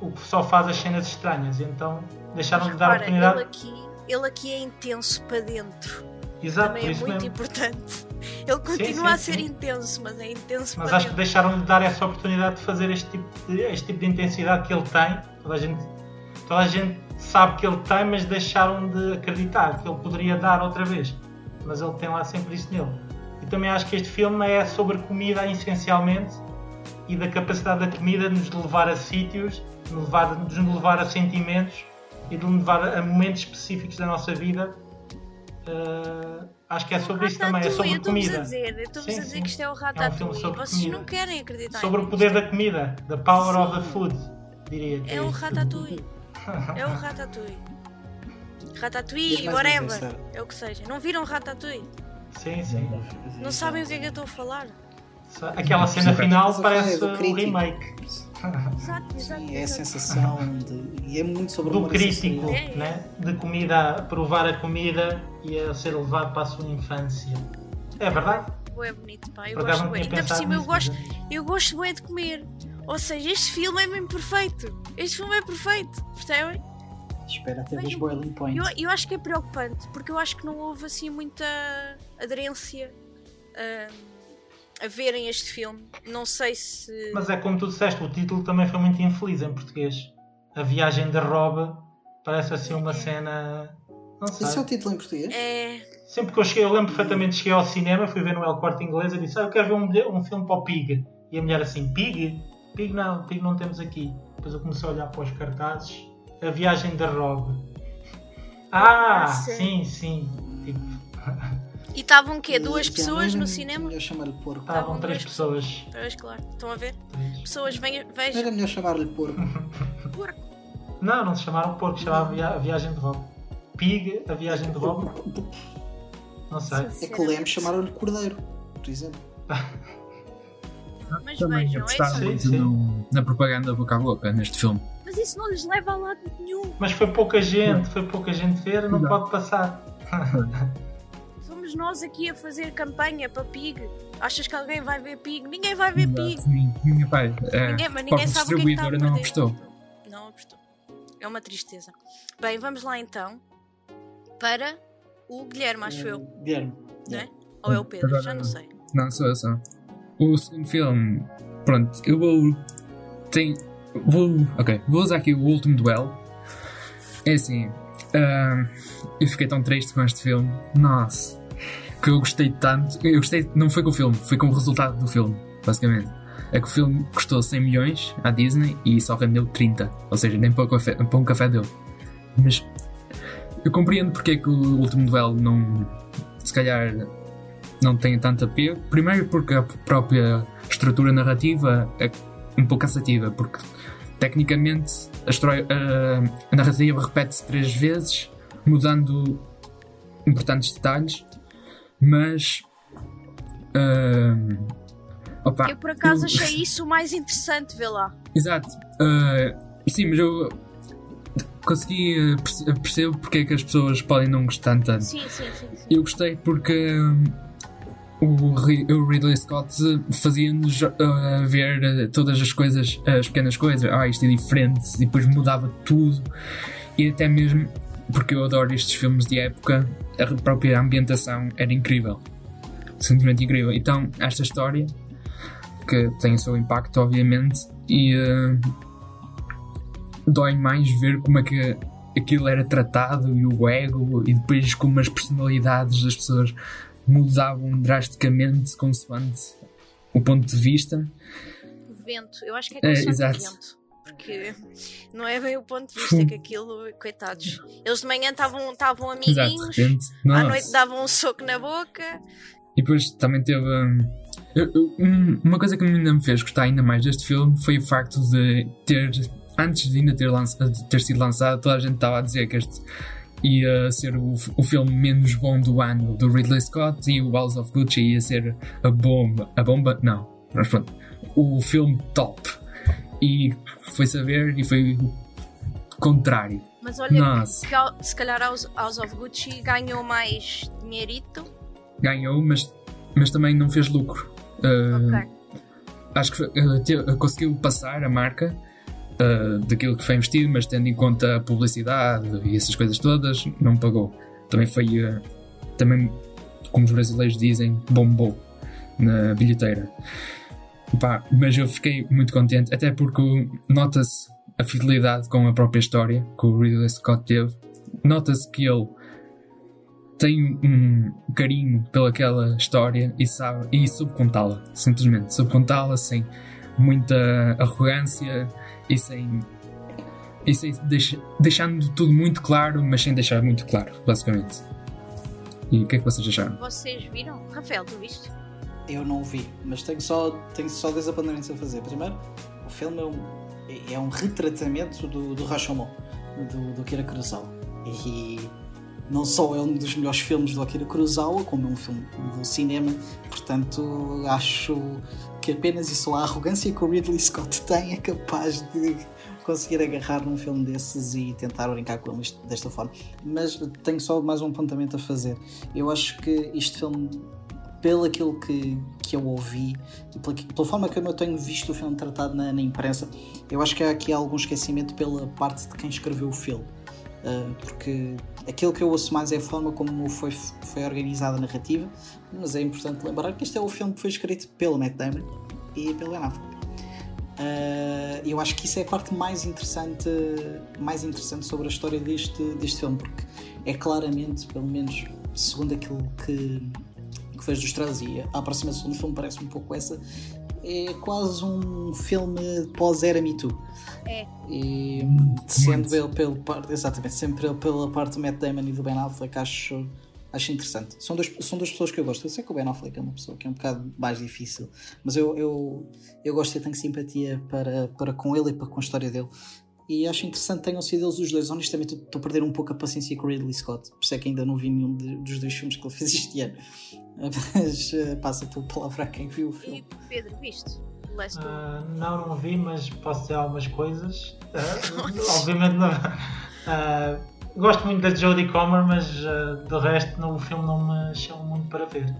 o que só faz as cenas estranhas. Então deixaram de dar ele oportunidade. aqui, ele aqui é intenso para dentro. Exato, Também é muito mesmo. importante. (laughs) Ele continua sim, a ser sim. intenso, mas é intenso Mas acho que dentro. deixaram de dar essa oportunidade de fazer este tipo de, este tipo de intensidade que ele tem. Toda a, gente, toda a gente sabe que ele tem, mas deixaram de acreditar que ele poderia dar outra vez. Mas ele tem lá sempre isso nele. E também acho que este filme é sobre comida essencialmente e da capacidade da comida de nos levar a sítios, de nos levar, de nos levar a sentimentos e de nos levar a momentos específicos da nossa vida. Uh, acho que é sobre isso também, é sobre eu comida. a dizer, eu estou-vos Sim, a dizer sim. que isto é o filme Ratatouille. sobre Vocês comida. não querem acreditar Sobre o poder da comida, the power of the Sim. food, diria. que É o isso. Ratatouille. (laughs) É o Ratatouille. Ratatouille, whatever. É o que seja. Não viram Ratatouille? Sim, sim. Não sabem o que é que eu estou a falar? Aquela cena Sim. final parece um remake (laughs) Exato, exato. Sim, é a sensação de. E é muito sobre do crítico. É, é. né? de comida, a provar a comida e a ser levado para a sua infância. É verdade? É bonito, pá. Eu Por gosto tinha Ainda por cima eu gosto, mas- eu gosto bué de comer. Ou seja, este filme é mesmo perfeito. Este filme é perfeito. Percebem? Espera até os boiling points. Eu, eu acho que é preocupante, porque eu acho que não houve assim muita aderência ah, a verem este filme. Não sei se. Mas é como tu disseste, o título também foi muito infeliz em português. A viagem de Rob parece assim uma cena. Não sei. Esse é o título em português? É. Sempre que eu cheguei, eu lembro perfeitamente, cheguei ao cinema, fui ver no El Corte Inglês e disse: ah, Eu quero ver um, um filme para o Pig. E a mulher assim: Pig? Pig não, Pig não temos aqui. Depois eu comecei a olhar para os cartazes: A viagem da Rob. Ah, Ah, sim, sim. Tipo, (laughs) E estavam o quê? Duas Já pessoas no era cinema? melhor chamar-lhe porco. estavam três duas pessoas. Pois, claro. Estão a ver? Três. Pessoas, vejam. era melhor chamar-lhe porco. (laughs) Porco. Não, não se chamaram porco, chamavam via- a viagem de Rob. Pig, a viagem de Rob. Não sei. É que o Leme chamaram-lhe cordeiro, por exemplo. (laughs) Mas Também vejam, é apostaram isso. Sim, muito sim. no- na propaganda boca a boca neste filme. Mas isso não lhes leva a lado nenhum. Mas foi pouca gente, foi pouca gente ver, não Não. pode passar. (laughs) Somos nós aqui a fazer campanha para Pig. Achas que alguém vai ver Pig? Ninguém vai ver Pig. Sim, ninguém vai. É, Ninguém, mas a ninguém sabe o que é que está a distribuidora perder. não apostou. Não apostou. É uma tristeza. Bem, vamos lá então. para o Guilherme, acho eu. Guilherme. Não é? Ou é o Pedro? Já não sei. Não, sou eu só. O segundo filme, pronto, eu vou. Tem. Vou. Ok, vou usar aqui o último duelo. É assim. Uh, eu fiquei tão triste com este filme. Nossa. Que eu gostei tanto. Eu gostei. Não foi com o filme, foi com o resultado do filme, basicamente. É que o filme custou 100 milhões à Disney e só rendeu 30. Ou seja, nem para um café, café deu. Mas eu compreendo porque é que o último duelo não. Se calhar não tem tanto apego. Primeiro porque a própria estrutura narrativa é um pouco cansativa, porque tecnicamente a, história, a narrativa repete-se três vezes, mudando importantes detalhes, mas. Uh, opa, eu por acaso eu... achei isso mais interessante, vê lá. Exato. Uh, sim, mas eu consegui uh, percebo porque é que as pessoas podem não gostar tanto. Sim, sim, sim. sim. Eu gostei porque o, Ridley Scott fazia-nos uh, ver todas as coisas, as pequenas coisas, ah, isto é diferente, e depois mudava tudo, e até mesmo porque eu adoro estes filmes de época, a própria ambientação era incrível, simplesmente incrível. Então, esta história, que tem o seu impacto, obviamente, e uh, dói mais ver como é que aquilo era tratado e o ego, e depois como as personalidades das pessoas mudavam drasticamente consoante o ponto de vista. Vento, eu acho que é consoante é, vento. Porque não é bem o ponto de vista é que aquilo, coitados. Eles de manhã estavam amiguinhos, à noite davam um soco na boca. E depois também teve. Um, uma coisa que ainda me fez gostar ainda mais deste filme foi o facto de ter, antes de ainda ter, lança, de ter sido lançado, toda a gente estava a dizer que este ia ser o, o filme menos bom do ano do Ridley Scott e o House of Gucci ia ser a bomba. A bomba? Não. Mas pronto. O filme top. E foi saber e foi o contrário. Mas olha, Nossa. que se calhar House, House of Gucci ganhou mais dinheirito. Ganhou, mas, mas também não fez lucro. Uh, ok. Acho que uh, te, uh, conseguiu passar a marca uh, daquilo que foi investido, mas tendo em conta a publicidade e essas coisas todas, não pagou. Também foi, também, como os brasileiros dizem, bombou na bilheteira. Pá, mas eu fiquei muito contente, até porque nota-se a fidelidade com a própria história que o Ridley Scott teve. Nota-se que ele tem um carinho pelaquela história e sabe e soube contá-la, simplesmente soube contá-la sem muita arrogância e sem. E sem deixa, deixando tudo muito claro, mas sem deixar muito claro, basicamente. E o que é que vocês acharam? Vocês viram? Rafael, tu viste? Eu não vi, mas tenho só, tenho só dois apontamentos a fazer. Primeiro, o filme é um, é um retratamento do, do Rashomon, do, do Kira Kurosawa. E não só é um dos melhores filmes do Akira Kurosawa, como é um filme do cinema, portanto acho que apenas só a arrogância que o Ridley Scott tem é capaz de conseguir agarrar num filme desses e tentar brincar com ele desta forma. Mas tenho só mais um apontamento a fazer. Eu acho que este filme, pelo aquilo que, que eu ouvi e pela, pela forma como eu tenho visto o filme tratado na, na imprensa, eu acho que há aqui algum esquecimento pela parte de quem escreveu o filme. Uh, porque aquilo que eu ouço mais é a forma como foi, foi organizada a narrativa, mas é importante lembrar que este é o filme que foi escrito pelo Matt Damon e pelo Ben Affleck. Uh, eu acho que isso é a parte mais interessante, mais interessante sobre a história deste, deste filme, porque é claramente, pelo menos segundo aquilo que, que fez dos e a aproximação do filme parece um pouco essa, é quase um filme pós-era Me Too. É. E sendo ele pelo parte, exatamente, sempre pela parte do Matt Damon e do Ben Affleck, acho, acho interessante. São duas, são duas pessoas que eu gosto. Eu sei que o Ben Affleck é uma pessoa que é um bocado mais difícil, mas eu, eu, eu gosto e tenho simpatia para, para com ele e para com a história dele. E acho interessante que tenham sido eles os dois. Honestamente, estou a perder um pouco a paciência com o Ridley Scott. Por isso é que ainda não vi nenhum de, dos dois filmes que ele fez este ano. (laughs) Mas uh, passa a tua palavra a quem viu o filme. E Pedro, viste? Uh, não, não vi, mas posso dizer algumas coisas. (laughs) Uh, obviamente não. Uh, gosto muito da Jodie Comer, mas do resto no, o filme não me chama muito para ver.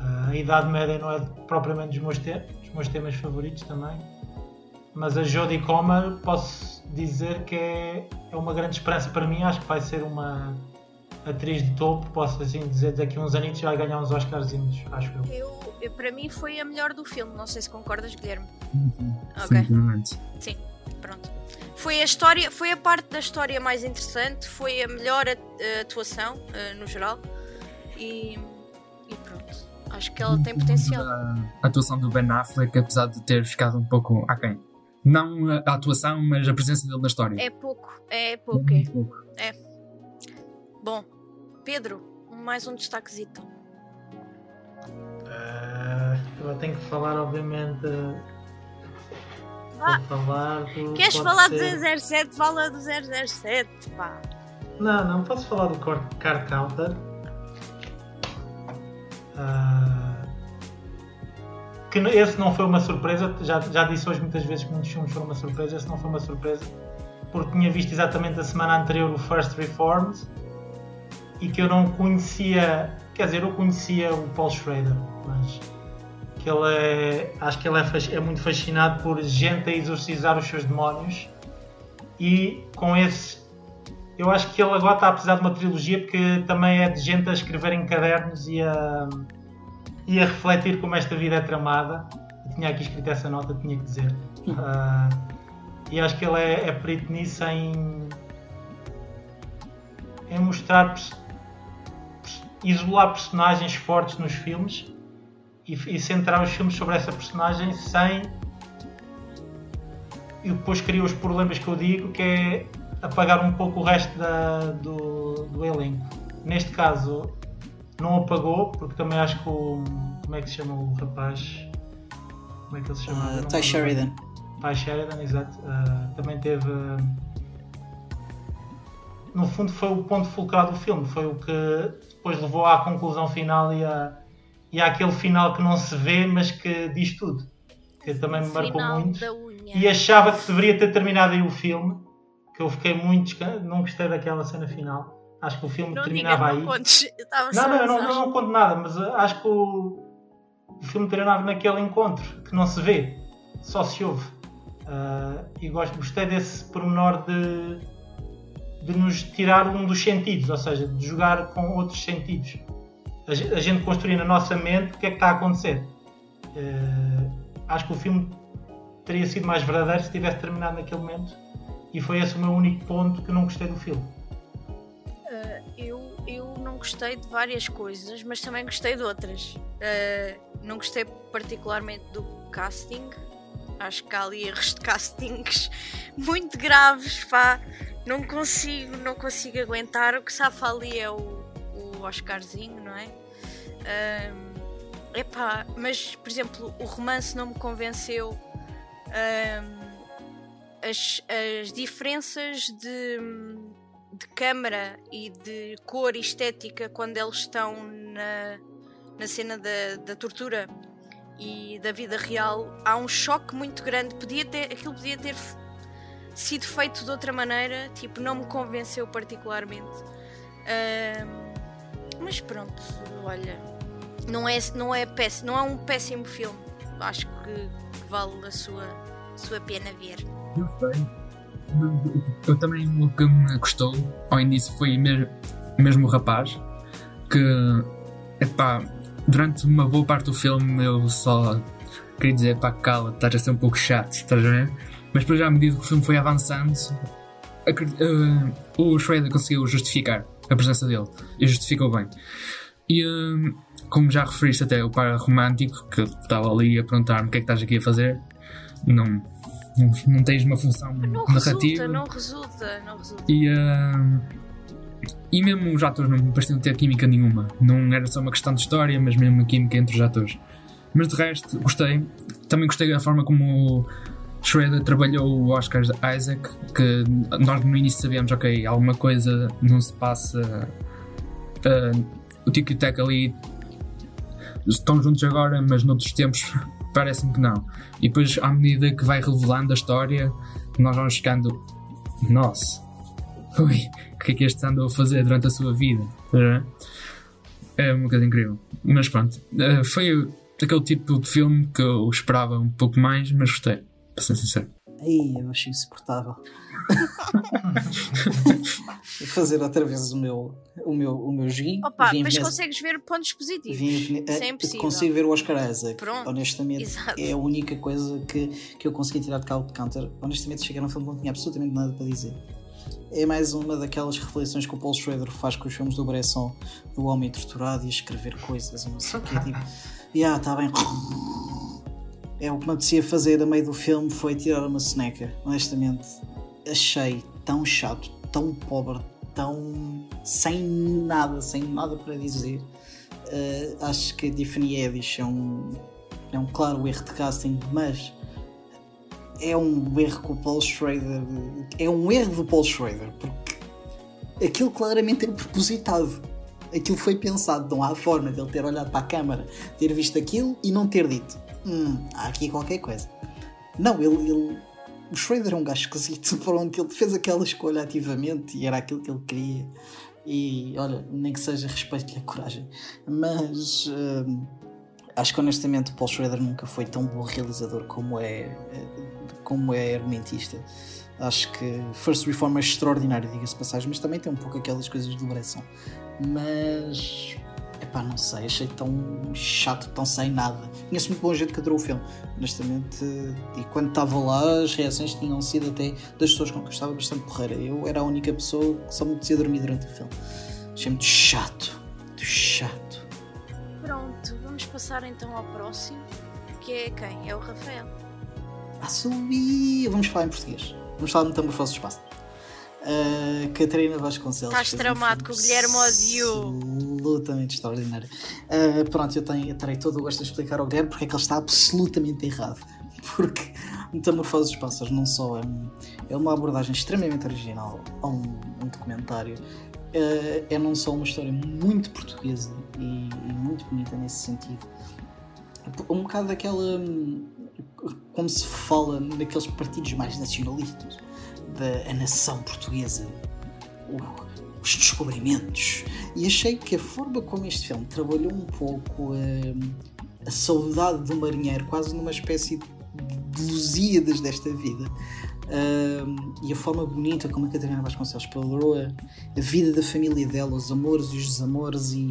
a Idade Média não é propriamente dos meus, te dos meus temas favoritos também. Mas a Jodie Comer posso dizer que é, é uma grande esperança para mim. Acho que vai ser uma atriz de topo, posso assim dizer, daqui a uns anos vai ganhar uns Oscarzinhos, acho eu. eu. eu. Para mim foi a melhor do filme, não sei se concordas, Guilherme. Uhum. Ok. Sim, pronto. Foi a história, foi a parte da história mais interessante, foi a melhor atuação uh, no geral e, e, pronto. Acho que ela tem potencial. A atuação do Ben Affleck, apesar de ter ficado um pouco aquém. Não a atuação, mas a presença dele na história. É pouco, é pouco. É. pouco. é. Bom, Pedro, mais um destaquezito. Uh, eu tenho que falar, obviamente. Vá. Falar do, Queres falar ser... do 007? Fala do 007, pá. Não, não posso falar do Car Counter. Uh, que esse não foi uma surpresa, já, já disse hoje muitas vezes que muitos filmes foram uma surpresa, esse não foi uma surpresa, porque tinha visto exatamente a semana anterior o First Reformed e que eu não conhecia, quer dizer, eu conhecia o Paul Schrader, mas que ele é, acho que ele é, é muito fascinado por gente a exorcizar os seus demónios e com esse eu acho que ele agora está a precisar de uma trilogia porque também é de gente a escrever em cadernos e a, e a refletir como esta vida é tramada. Eu tinha aqui escrito essa nota, tinha que dizer. Uh, e acho que ele é, é perito nisso em, em mostrar isolar personagens fortes nos filmes e, e, centrar os filmes sobre essa personagem sem e depois cria os problemas que eu digo que é apagar um pouco o resto da, do, do elenco neste caso não apagou porque também acho que o como é que se chama o rapaz como é que ele se chama? Uh, Ty Sheridan Ty Sheridan, exato uh, também teve no fundo foi o ponto fulcral do filme foi o que depois levou à conclusão final e, a, e àquele final que não se vê, mas que diz tudo. Que também me marcou muito. E achava que deveria ter terminado aí o filme, que eu fiquei muito. Não gostei daquela cena final. Acho que o filme não terminava diga, aí. (laughs) Não, não, não, não, não, não conto nada, mas uh, acho que o, o filme terminava naquele encontro, que não se vê, só se ouve. Uh, e gosto, gostei desse pormenor de de nos tirar um dos sentidos, ou seja, de jogar com outros sentidos. A, gente construir na nossa mente o que é que está a acontecer. Uh, acho que o filme teria sido mais verdadeiro se tivesse terminado naquele momento e foi esse o meu único ponto que não gostei do filme. Uh, eu, eu não gostei de várias coisas, mas também gostei de outras. Uh, não gostei particularmente do casting. Acho que há ali erros de castings (laughs) muito graves, pá não consigo, não consigo aguentar. O que safa ali é o, o Oscarzinho, não é? Um, epá, mas, por exemplo, o romance não me convenceu. As, as diferenças de, de câmara e de cor e estética quando eles estão na, na cena da, da tortura e da vida real, há um choque muito grande. Podia ter, aquilo podia ter sido feito de outra maneira, tipo, não me convenceu particularmente. Uh, mas pronto, olha, não é, não, é péssimo, não é um péssimo filme. Acho que, vale a sua, sua pena ver. Eu também o que me gostou ao início foi mesmo, mesmo o rapaz que epá, durante uma boa parte do filme eu só queria dizer pá, cala, estás a ser um pouco chato, estás a ver? Mas depois, à medida que o filme foi avançando, uh, o Schrader conseguiu justificar a presença dele e justificou bem. E uh, como já referiste até o par romântico, que estava ali a perguntar-me o que é que estás aqui a fazer, não, não, não tens uma função não narrativa. Resulta, não resulta, não resulta. E, uh, e mesmo os atores não me pareciam ter química nenhuma. Não era só uma questão de história, mas mesmo a química entre os atores. Mas de resto, gostei. Também gostei da forma como Schrader trabalhou o Oscar Isaac, que nós no início sabíamos, ok, alguma coisa não se passa. Uh, o Tic e Tac ali estão juntos agora, mas noutros tempos parece-me que não. E depois, à medida que vai revelando a história, nós vamos ficando. Nossa, ui, o que é que este andou a fazer durante a sua vida? É uma coisa incrível. Mas pronto, uh, foi aquele tipo de filme que eu esperava um pouco mais, mas gostei para ser sincero. Aí eu achei insuportável. (laughs) fazer outra vez o meu, o meu, o meu joguinho. Opa, mas consegues ver pontos positivos. Vim, é impossível. Consigo ver o Oscar Isaac. Pronto. Honestamente, Exato. é a única coisa que, que eu consegui tirar de cá de counter. Honestamente, cheguei no filme não tinha absolutamente nada para dizer. É mais uma daquelas reflexões que o Paul Schrader faz com os filmes do Bresson, do homem torturado e escrever coisas não sei o que. Tipo, (laughs) yeah, tá bem. É o que me apetecia fazer a meio do filme foi tirar uma soneca. Honestamente, achei tão chato, tão pobre, tão sem nada, sem nada para dizer. Uh, acho que Tiffany Haddish é um, é um claro erro de casting, mas é um erro com o Paul Schrader. É um erro do Paul Schrader, porque aquilo claramente é propositado. Aquilo foi pensado, não há forma de ele ter olhado para a câmara, ter visto aquilo e não ter dito: hum, há aqui qualquer coisa. Não, ele, ele o Schrader é um gajo esquisito, (laughs) pronto, ele fez aquela escolha ativamente e era aquilo que ele queria. E olha, nem que seja respeito-lhe a coragem. Mas hum, acho que honestamente o Paul Schrader nunca foi tão bom realizador como é, como é argumentista. Acho que First Reform é extraordinário, diga-se passagem, mas também tem um pouco aquelas coisas do Bresson. Mas Epá, não sei, achei tão chato, tão sem nada. Conheço muito bom gente que adorou o filme, honestamente. E quando estava lá, as reações tinham sido até das pessoas com quem eu estava bastante porreira. Eu era a única pessoa que só me podia dormir durante o filme. Achei muito chato, muito chato. Pronto, vamos passar então ao próximo, que é quem? É o Rafael. Ah, sou eu! Vamos falar em português. Vamos falar de Metamorfose do Espaço. Uh, Catarina Vasconcelos. Estás tramado com o Guilherme odiou. Absolutamente extraordinário. Uh, pronto, eu, tenho, eu terei todo o gosto de explicar ao Guilherme porque é que ele está absolutamente errado. (laughs) Porque Metamorfose dos Pássaros não só é, é uma abordagem extremamente original a um, um documentário, uh, é não só uma história muito portuguesa e, e muito bonita nesse sentido. Um bocado daquela. Como se fala naqueles partidos mais nacionalistas da nação portuguesa, os descobrimentos. E achei que a forma como este filme trabalhou um pouco a, a saudade do marinheiro, quase numa espécie de Lusíadas desta vida. e a forma bonita como a Catarina Vasconcelos explorou a, a, vida da família dela, os amores e os desamores, e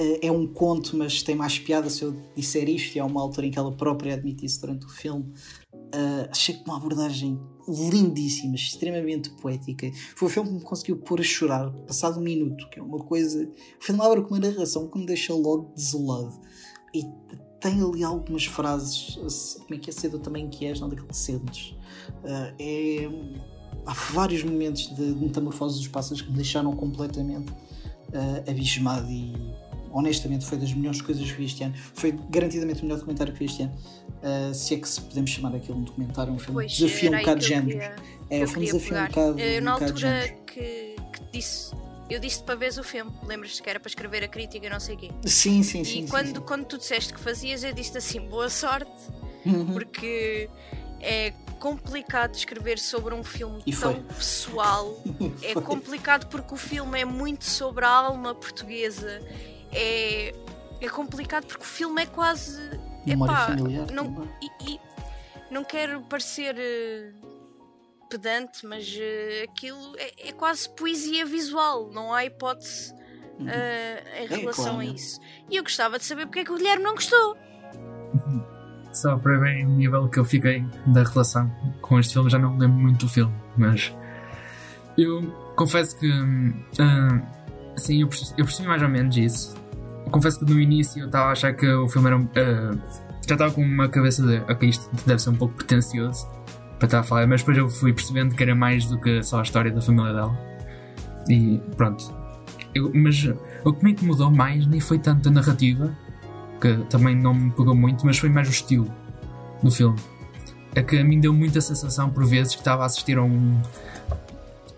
uh, é um conto, mas tem mais piada se eu disser isto, e há uma altura em que ela própria admite isso durante o filme. Uh, achei que uma abordagem lindíssima, extremamente poética. Foi o filme que me conseguiu pôr a chorar, passado um minuto, que é uma coisa. O filme abre com uma narração que me deixa logo desolado. E tem ali algumas frases, como é que é cedo também que és, não daquilo que sentes. Uh, é, há vários momentos de metamorfose dos pássaros que me deixaram completamente uh, abismado e honestamente foi das melhores coisas que vi este ano. Foi garantidamente o melhor documentário que vi este ano. Uh, se é que se podemos chamar aquilo um documentário, um filme. Pois, desafio um bocado de género. É, foi um desafio um bocado, eu, na um altura que, que disse eu disse para ver o filme, lembras-te que era para escrever a crítica, não sei o quê. Sim, sim, sim. E quando, sim, sim. quando tu disseste que fazias, eu disse assim: boa sorte, uhum. porque é complicado escrever sobre um filme e tão foi. pessoal. (laughs) é complicado porque o filme é muito sobre a alma portuguesa é, é complicado porque o filme é quase. Epá, não, e, e, não quero parecer uh, pedante, mas uh, aquilo é, é, quase poesia visual, não há hipótese uh, em é, relação claro. a isso. E eu gostava de saber porque é que o Guilherme não gostou. Só para ver o nível que eu fiquei da relação com este filme, já não lembro muito do filme, mas eu confesso que uh, sim, eu percebi, eu percebi mais ou menos isso confesso que no início eu estava a achar que o filme era. Uh, já estava com uma cabeça de. Ok, isto deve ser um pouco pretencioso para estar a falar, mas depois eu fui percebendo que era mais do que só a história da família dela. E pronto. Eu, mas o que me incomodou mais nem foi tanto a narrativa, que também não me pegou muito, mas foi mais o estilo do filme. É que a mim deu muita sensação por vezes que estava a assistir a um.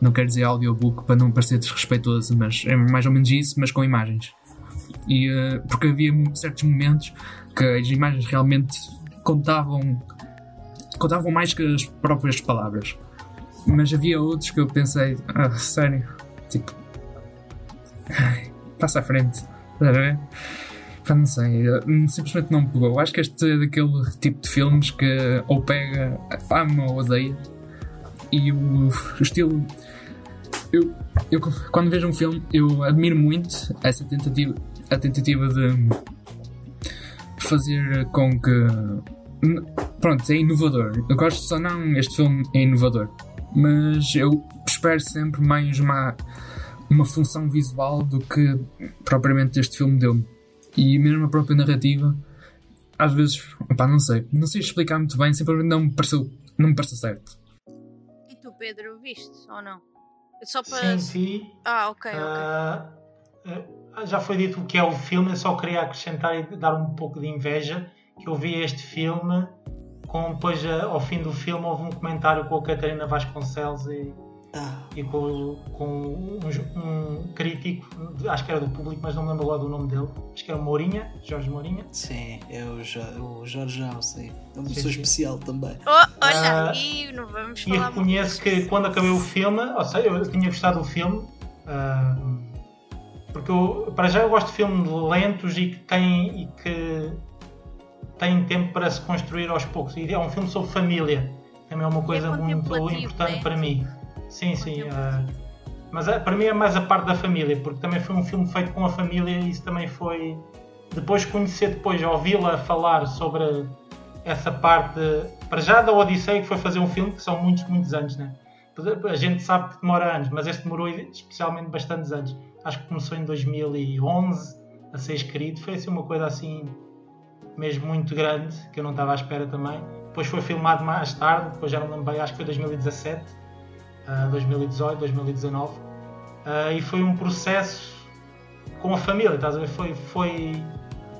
Não quero dizer audiobook para não parecer desrespeitoso, mas é mais ou menos isso, mas com imagens. E, uh, porque havia certos momentos que as imagens realmente contavam contavam mais que as próprias palavras. Mas havia outros que eu pensei, ah, sério, tipo, passa à frente, não sei, eh, simplesmente não me pegou. Acho que este é daquele tipo de filmes que ou pega a fama ou odeia. E o, o estilo. Eu, eu, quando vejo um filme, eu admiro muito essa tentativa, a tentativa de fazer com que. Pronto, é inovador. Eu gosto só não, este filme é inovador. Mas eu espero sempre mais uma, uma função visual do que propriamente este filme deu-me. E mesmo a própria narrativa, às vezes, opá, não sei, não sei explicar muito bem, simplesmente não me pareceu, não me pareceu certo. E tu, Pedro, viste ou não? Só para... Sim, sim. Ah, ok, ok. Uh, já foi dito o que é o filme, eu só queria acrescentar e dar um pouco de inveja que eu vi este filme com depois ao fim do filme houve um comentário com a Catarina Vasconcelos e ah. e com, com um, um, crítico, acho que era do público, mas não me lembro agora do nome dele. Acho que era Mourinha, Jorge Mourinha. Sim, é o, jo o Jorge João, sim. É uma pessoa especial também. Oh, olha, uh, e não vamos falar E reconheço que quando acabei o filme, ou seja, eu tinha gostado do filme. Uh, porque eu, para já eu gosto de filmes lentos e que têm, e que têm tempo para se construir aos poucos. E é um filme sobre família. Também é uma coisa é muito importante né? para mim. Sim, sim. Uh, mas uh, para mim é mais a parte da família, porque também foi um filme feito com a família e isso também foi. Depois conhecer, depois ouvi-la falar sobre essa parte, para já da Odisseia, que foi fazer um filme, que são muitos, muitos anos, né? A gente sabe que demora anos, mas este demorou especialmente bastantes anos. Acho que começou em 2011 a ser escrito. Foi assim uma coisa assim, mesmo muito grande, que eu não estava à espera também. Depois foi filmado mais tarde, depois já não lembro bem, acho que foi 2017 2018, 2019. Uh, e foi um processo com a família, estás a ver? Foi, foi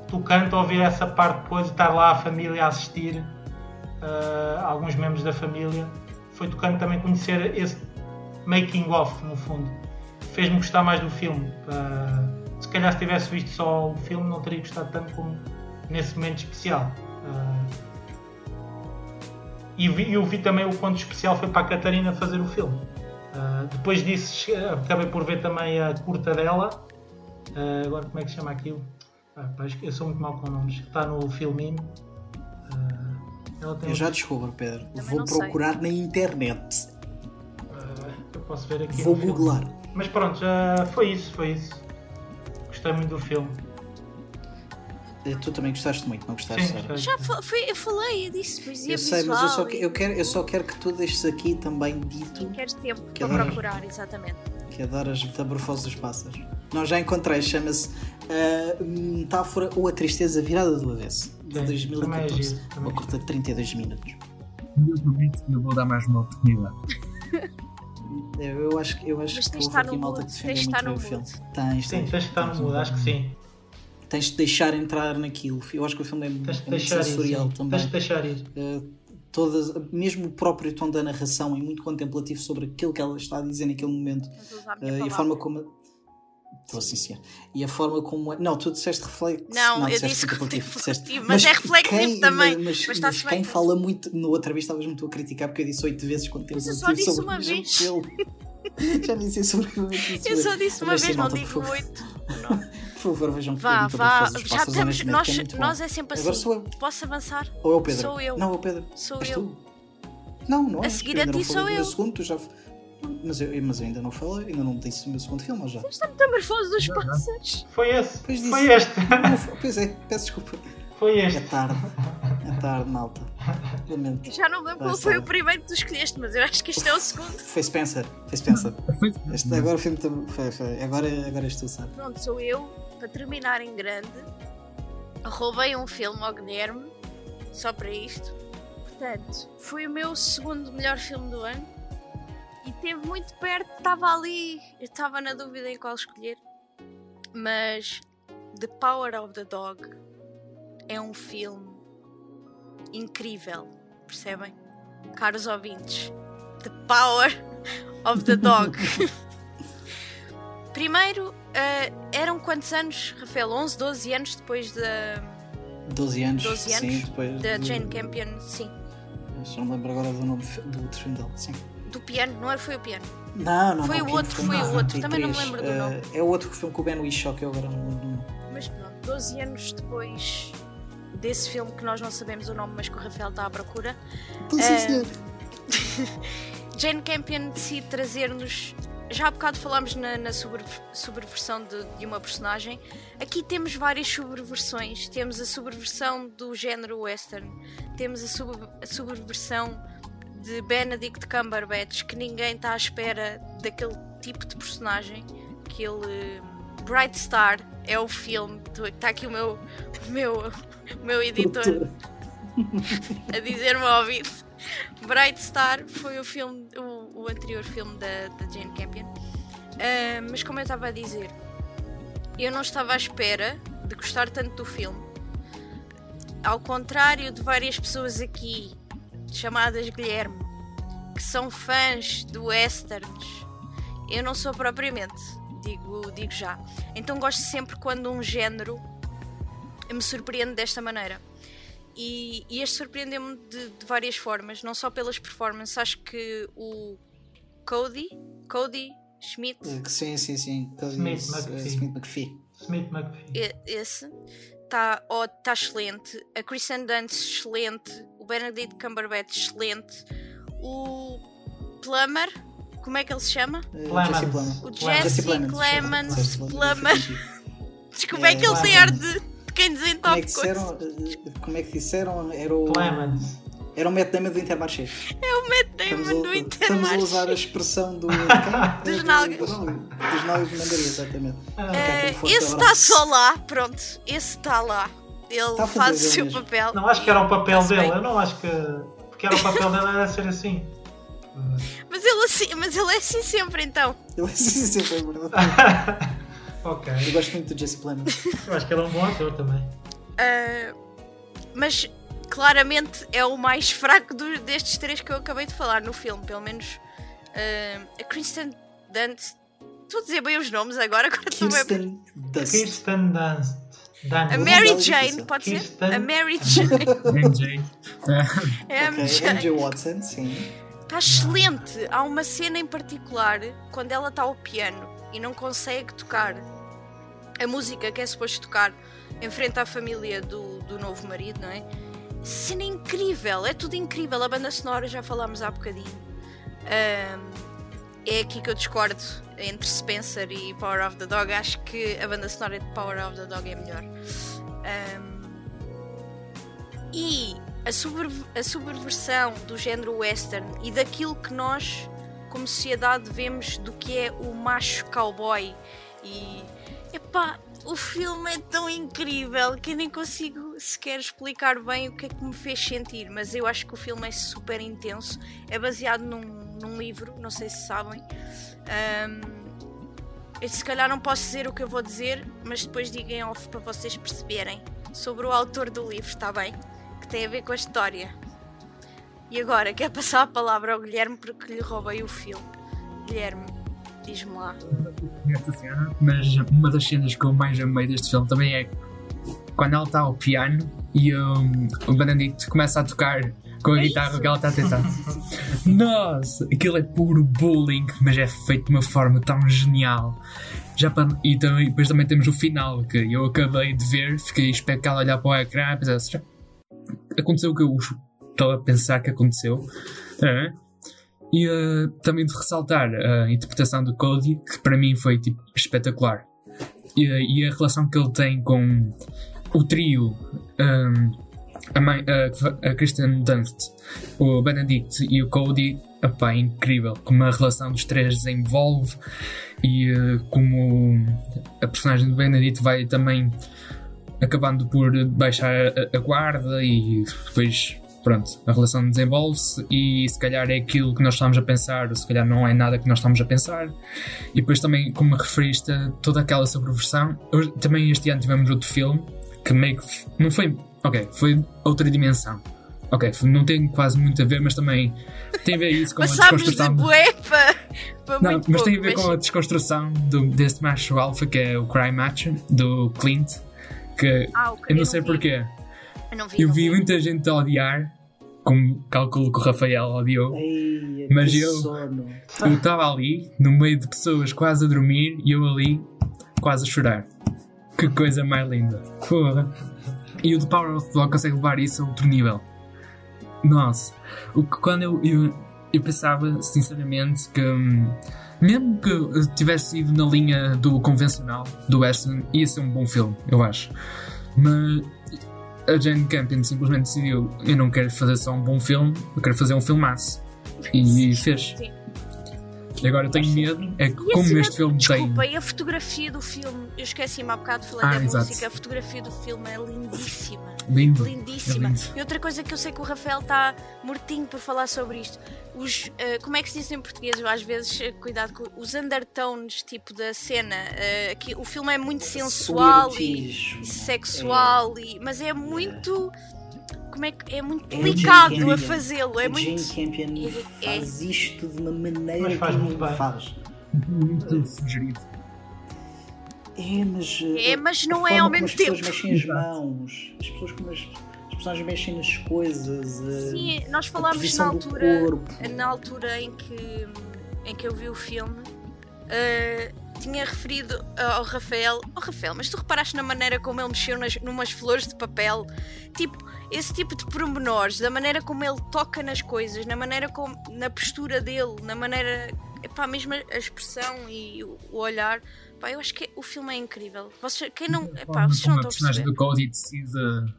tocante ouvir essa parte depois estar lá a família a assistir, uh, alguns membros da família. Foi tocante também conhecer esse making of, no fundo. Fez-me gostar mais do filme. Uh, se calhar se tivesse visto só o filme não teria gostado tanto como nesse momento especial. Uh, e vi, eu vi também o ponto especial foi para a Catarina fazer o filme. Uh, depois disso acabei por ver também a curta dela. Uh, agora como é que se chama aquilo? Ah, eu sou muito mal com nomes. Está no Filminho. Uh, eu já descubro, Pedro. Também Vou procurar sei. na internet. eu posso ver aqui. Vou googlar. Mas pronto, já foi isso, foi isso. Gostei muito do filme. Eh, tu também gostaste muito, não gostaste, Sim, Sara? Já foi, eu falei, eu disse poesia Eu sei, mas eu só, eu, quero, eu só quero que tu deixes aqui também dito. Sim, queres tempo que para adoras, procurar, exatamente. Que adoras metamorfose dos pássaros. Nós já encontrei, chama-se uh, Metáfora ou a Tristeza Virada do Avesso, de 2014. É uma curta de 32 minutos. Eu prometo que eu vou dar mais uma oportunidade. Eu acho, eu acho Mas que houve aqui malta que defendeu muito o filme. Tens, tens, sim, tens de estar no mood, acho que sim tens de deixar entrar naquilo. Eu acho que o filme é, tens é muito sensorial isso, também. Tens de deixar isso. Uh, todas, mesmo o próprio tom da narração é muito contemplativo sobre aquilo que ela está a dizer naquele momento. Uh, e a forma como. Estou assim, sim. E a forma como. Não, tu disseste reflexo. Não, não eu disse contemplativo, disseste... mas, mas, é reflexivo quem, também. Mas, mas, mas quem fala muito. No outra vez estavas muito a criticar porque eu disse oito vezes contemplativo (laughs) eu só disse sobre uma vez. Já nem sei sobre o que Eu só disse uma vez, não digo oito. (laughs) Por favor, vejam Vá, vá, já estamos. Nós, é nós é sempre assim. Agora sou eu. Posso avançar? Ou é o Pedro? Sou eu. Não, é o Pedro. Sou És eu. Tu? Não, não é. A seguir a ti sou eu. Segundo, tu já... mas, eu, mas eu ainda não falei, ainda não disse o meu segundo filme, já? Você está metamorfose dos pássaros. Foi esse. Foi este. (laughs) pois é, peço desculpa. Foi este. É tarde. É tarde, malta. Lamento. Já não lembro qual foi o primeiro que tu escolheste, mas eu acho que este é o segundo. Foi Spencer. Foi Spencer. Este, agora o filme foi, foi. Agora, agora és tu, sabe? Pronto, sou eu para terminar em grande, roubei um filme ao Guilherme, só para isto. Portanto, foi o meu segundo melhor filme do ano e teve muito perto, estava ali, eu estava na dúvida em qual escolher, mas The Power of the Dog é um filme incrível, percebem? Caros ouvintes, The Power of the Dog. (laughs) Primeiro, uh, eram quantos anos, Rafael? 11, 12 anos depois da. 12 anos, 12 anos sim, depois da de... Jane Campion, sim. Já não me lembro agora do nome do outro filme dele, sim. Do piano, não é? Foi o piano? Não, não Foi não, o outro, foi o outro, também não me lembro do nome. Uh, é o outro filme com o Ben Whishaw que eu agora não lembro. Mas pronto. 12 anos depois desse filme que nós não sabemos o nome, mas que o Rafael está à procura. Então, sim, senhor. (laughs) Jane Campion decide trazer-nos. Já há bocado falámos na, na sobre- de, de uma personagem. Aqui temos várias subversões. Temos a subversão do género western, temos a, sub- a de Benedict Cumberbatch, que ninguém está à espera daquele tipo de personagem. Que ele. Bright Star é o filme. Está aqui o meu, o meu, o meu editor (laughs) a dizer-me ao ouvido. Bright Star foi o filme, o, o anterior filme da, da Jane Campion. Ah, mas como eu estava a dizer, eu não estava à espera de gostar tanto do filme. Ao contrário de várias pessoas aqui, chamadas Guilherme, que são fãs do westerns, eu não sou propriamente, digo, digo já. Então gosto sempre quando um género me surpreende desta maneira. E, e este surpreendeu-me de, de várias formas, não só pelas performances. Acho que o Cody, Cody Schmidt, Eh, Sim, sim, sim. Cody Smith S- McPhee. Smith McPhee. Smith McPhee. esse, está tá excelente. A Kristen Dunst, excelente. O Benedict Cumberbatch, excelente. O Plummer, como é que ele se chama? Eh, Plemons. O. Jesse Clemens, Plummer. Desculpa, (laughs) é, É, que ele tem ar de, de quem Como é desentope que coisas. disseram? eh, Como é que disseram? Era o. Clemens. Era o Matt Damon do Intermarché. É o Matt Estamos Damon a, do estamos a usar a Intermarché. expressão do. (laughs) Dos Do- nalgas. do- Dos nalgas de mandaria, exatamente. Eh, fosse esse está só lá, pronto. Esse está lá. Ele Tá faz o seu mesmo. papel. Não acho que era o papel dele. bem. Eu não acho que. Porque era o papel dele era ser assim. (laughs) Mas ele, assim, mas ele é assim sempre então. Ele sim, sim, foi verdade. (laughs) ok. Eu gosto muito do Jesse Plemons. Eu acho que ele é um bom ator também. Ah, mas claramente é o mais fraco do- destes três que eu acabei de falar no filme. Pelo menos ah, a Kristen Dunst. Estou a dizer bem os nomes agora, (laughs) agora estou bem. Kirsten. Kirsten Dunst. A Mary Jane, pode ser? A Mary Jane. MJ. (laughs) É MJ. MJ Watson, sim. Está excelente. Há uma cena em particular quando ela está ao piano e não consegue tocar a música que é suposto tocar em frente à família do, do novo marido, não é? Cena incrível, é tudo incrível. A banda sonora já falámos há bocadinho. Ahm, é aqui que eu discordo entre Spencer e Power of the Dog. Acho que a banda sonora de Power of the Dog é melhor. Ahm, e a, a subversão do género western e daquilo que nós, como sociedade, vemos do que é o macho cowboy. E epá, o filme é tão incrível que eu nem consigo sequer explicar bem o que é que me fez sentir, mas eu acho que o filme é super intenso. É baseado num, num livro, não sei se sabem. Eu se calhar não posso dizer o que eu vou dizer, mas depois digam off para vocês perceberem sobre o autor do livro, está bem? Que tem a ver com a história. E agora, quer passar a palavra ao Guilherme porque lhe roubei o filme. Guilherme, diz-me lá. cena, mas uma das cenas que eu mais amei deste filme também é quando ela está ao piano e um, o Benedict começa a tocar com a É guitarra isso. que ela está a tentar. Nossa, aquilo é puro bullying, mas é feito de uma forma tão genial. Já para, e, também, depois também temos o final, que eu acabei de ver, fiquei especado a olhar para o ecrã, "Já aconteceu o que eu estava a pensar que aconteceu. É. E eh, também de ressaltar a interpretação do Cody, que para mim foi tipo, espetacular. E, eh, e a relação que ele tem com o trio, ehm, a, mãe, a, a Kristen Dunst, o Benedict e o Cody, epá, é incrível. Como a relação dos três desenvolve e eh, como a personagem do Benedict vai também acabando por baixar a, a guarda e depois pronto, a relação desenvolve-se e se calhar é aquilo que nós estamos a pensar, ou se calhar não é nada que nós estamos a pensar. E depois também, como referiste, toda aquela sobreversão. Também este ano tivemos outro filme que meio que não foi. Ok, foi outra dimensão. Ok, não tem quase muito a ver, mas também tem a ver isso com a Passámos de desconstrução. bué para, para Não, muito mas tem a pouco, ver com a desconstrução do, desse macho alfa que é o Cry Macho, do Clint. Que Ah, ok, eu não sei vi. porquê. Eu não vi. Eu não vi muita gente a odiar, como calculo que o Rafael odiou. Ei, Mas. Eu estava ali, no meio de pessoas quase a dormir, e eu ali, quase a chorar. Que coisa mais linda. Porra. E o The Power of the Dog consegue levar isso a outro nível. Nossa. O que quando eu, eu, eu pensava, sinceramente, que hum, mesmo que tivesse ido na linha do convencional, do western, ia ser um bom filme, eu acho. Mas a Jane Campion simplesmente decidiu: eu não quero fazer só um bom filme, eu quero fazer um filmaço. E fez. Sim. E agora eu tenho medo, é que E como cena- este filme Desculpa, tem. e a fotografia do filme? Eu esqueci-me há bocado de falar Ah, da exato. música. A fotografia do filme é lindíssima. Lindo. Lindíssima. É lindo. E outra coisa que eu sei que o Rafael está mortinho por falar sobre isto. Os, eh, como é que se diz em português? Eu, às vezes, eh, cuidado com os undertones tipo da cena. eh, que o filme é muito sensual e, e sexual, e, mas é muito. Como é que é muito É delicado a fazê-lo. É Jane muito. Campion é- faz isto de uma maneira Mas faz que muito bem. faz. Muito sugerido. É, mas. eh, É, mas não é ao mesmo as pessoas tempo. mexem as mãos, as pessoas como as, as personagens mexem nas coisas. eh, Sim, nós a falámos na altura. na altura em que, em que eu vi o filme, eh, tinha referido ao Rafael: Oh Rafael, mas tu reparaste na maneira como ele mexeu nas numas flores de papel? Tipo, esse tipo de pormenores, da maneira como ele toca nas coisas, na maneira como. na postura dele, na maneira. Epá, mesmo a expressão e o olhar. Pá, eu acho que o filme é incrível. Vocês, quem não. Epá, vocês não como a estão a personagem do Cody decide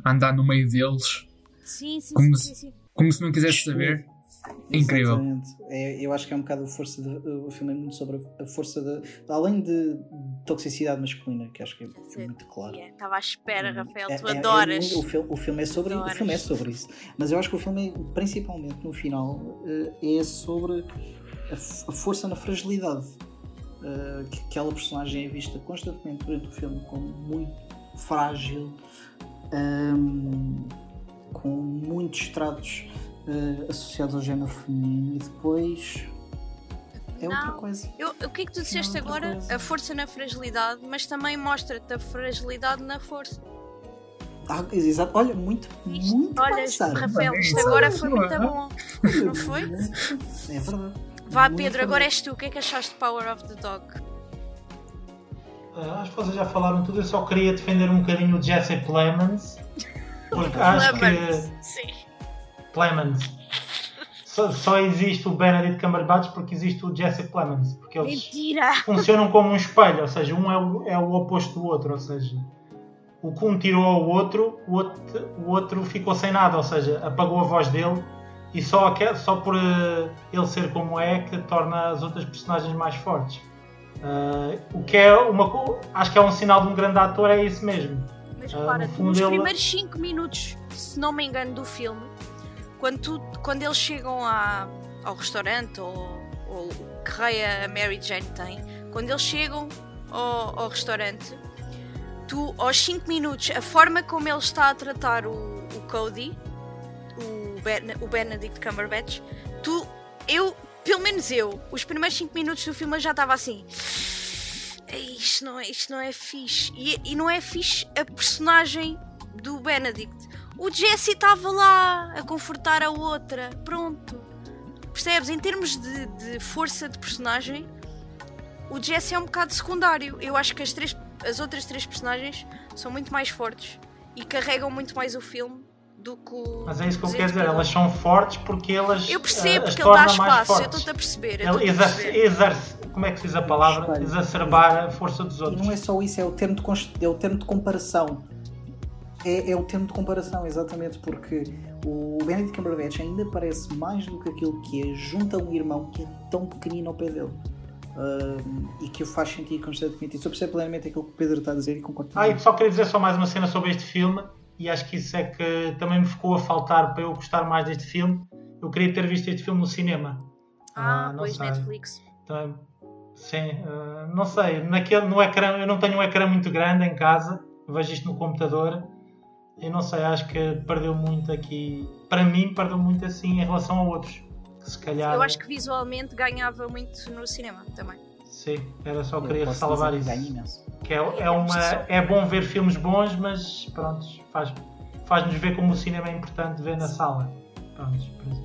andar no meio deles, Sim, sim, como sim, se- sim, sim. como se não quisesse saber. É incrível. Exatamente. É, eu acho que é um bocado a força. De, o filme é muito sobre a força de. Além de toxicidade masculina, que acho que é Sim. muito claro. Yeah, Estava à espera, Rafael, É- tu é- é adoras. muito- o, filme, o filme é sobre o Adoras. filme é sobre isso mas eu acho que o filme é, principalmente no final eh, é sobre a, a força na fragilidade Eh, que aquela personagem é vista constantemente durante o filme como muito frágil ehm, com muitos tratos eh, associados ao género feminino e depois é outra Não. coisa Eu- o que é que tu disseste outra agora? coisa. A força na fragilidade, mas também mostra-te a fragilidade na força. ah, exato. olha muito Isto- muito Olha, pensado. Rafael, isto agora foi muito é. bom. Não foi? é verdade Vá, Muito Pedro, agora és tu. O que é que achaste de Power of the Dog? Ah, acho que vocês já falaram tudo, eu só queria defender um bocadinho o Jesse Plemons. Porque (laughs) acho que. Sim. Plemons. Só, só existe o Benedict Cumberbatch porque existe o Jesse Plemons. Porque eles Mentira! funcionam como um espelho, ou seja, um é o, é o oposto do outro, ou seja, o que um tirou ao outro, o outro, o outro ficou sem nada, ou seja, apagou a voz dele e só, aque- só por eh, ele ser como é que torna as outras personagens mais fortes. Ah, o que é uma acho que é um sinal de um grande ator, é isso mesmo. Mas Ah, repara, no tu fundo nos ele- primeiros 5 minutos, se não me engano, do filme, quando, tu- quando eles chegam à- ao restaurante ou, ou que raia a Mary Jane tem, quando eles chegam ao, ao restaurante, tu, aos 5 minutos, a forma como ele está a tratar o, o Cody, o, ben, o Benedict Cumberbatch, tu, eu, pelo menos eu, os primeiros 5 minutos do filme eu já estava assim. "Ei, Isto não é, isto não é fixe. E, e não é fixe a personagem do Benedict. O Jesse estava lá a confortar a outra. Pronto. Percebes? Em termos de, de força de personagem, o Jesse é um bocado secundário. Eu acho que as, três, as outras três personagens são muito mais fortes e carregam muito mais o filme do que o. Mas é isso que eu quero dizer, elas são fortes porque elas Eu percebo as que ele dá espaço, eu fortes. estou-te a perceber. Ele exerce, perceber. exerce, como é que se diz a palavra? Exacerbar a força dos E outros. não é só isso, é o termo de, const- é o termo de comparação. É, é o termo de comparação, exatamente, porque o Benedict Cumberbatch ainda parece mais do que aquilo que é, junto a um irmão que é tão pequenino ao pé dele. Ahm, e que o faz sentir constantemente. E eu percebo plenamente aquilo que o Pedro está a dizer e concordo com Ah, e só queria dizer só mais uma cena sobre este filme, e acho que isso é que também me ficou a faltar para eu gostar mais deste filme. Eu queria ter visto este filme no cinema. Ah, não pois, sei. Netflix. Então, sim, ah, não sei, naquele, no ecrã, eu não tenho um ecrã muito grande em casa, vejo isto no computador, e não sei, acho que perdeu muito aqui. Para mim, perdeu muito assim em relação a outros. Que se calhar. Eu acho que visualmente ganhava muito no cinema também. Sim, era só Eu querer ressalvar isso. ganha imenso. Que é, é, uma, é bom ver filmes bons, mas pronto, faz, faz-nos ver como o cinema é importante ver na sala.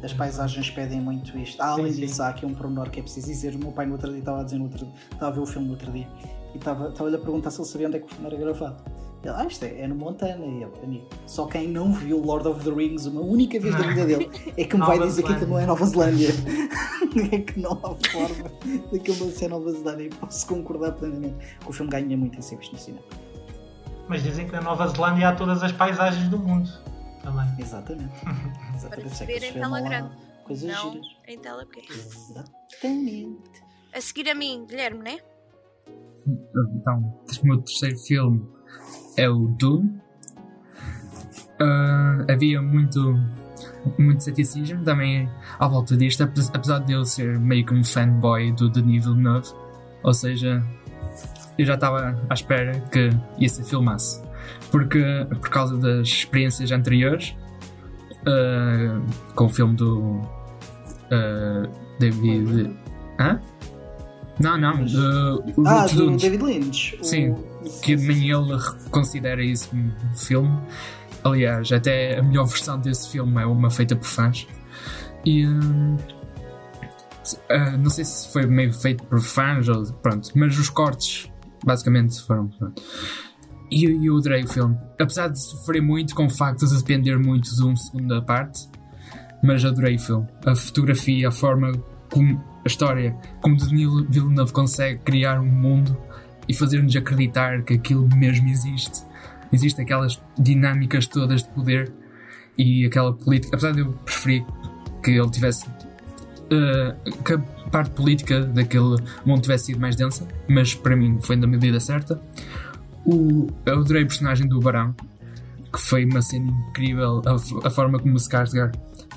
As paisagens pedem muito isto. Ah, além Sim, disso, sim. há aqui um pormenor que é preciso dizer. O meu pai no outro dia estava a dizer no outro estava a ver o filme no outro dia. e estava-lhe a perguntar se ele sabia onde é que o filme era gravado. Ele, ah, isto é, é no Montana. E ele, amigo, só quem não viu Lord of the Rings uma única vez na vida dele (laughs) é que me vai dizer que aquilo não é Nova Zelândia. (laughs) é que não há forma daquilo não ser Nova Zelândia. E posso concordar plenamente que o filme ganha muito em ser visto no cinema. Mas dizem que na Nova Zelândia há todas as paisagens do mundo também. Exatamente. (laughs) Exatamente. Para ver em tela grande. Coisas não giras. em tela pequena. Exatamente. A seguir a mim, Guilherme, né? Então, o meu terceiro filme é o Doom. Uh, havia muito, muito ceticismo também à volta disto, apesar de eu ser meio que um fanboy do Denis Villeneuve. Ou seja, eu já estava à espera que ser filmasse. Porque, por causa das experiências anteriores, uh, com o filme do uh, David. Hã? Não, não. Uh, ah, do David Lynch. Sim, o... que nem ele considera isso um filme. Aliás, até a melhor versão desse filme é uma feita por fãs. E. Uh, uh, não sei se foi meio feito por fãs ou. Pronto, mas os cortes basicamente foram. Pronto. E eu adorei o filme. Apesar de sofrer muito com o facto de depender muito de uma segunda parte, mas adorei o filme. A fotografia, a forma como a história, como Denis Villeneuve consegue criar um mundo e fazer-nos acreditar que aquilo mesmo existe. Existem aquelas dinâmicas todas de poder e aquela política. Apesar de eu preferir que ele tivesse. Uh, que a parte política daquele mundo tivesse sido mais densa, mas para mim foi na medida certa. O, eu adorei a personagem do Barão, que foi uma cena incrível, a, a forma como o Skarsgård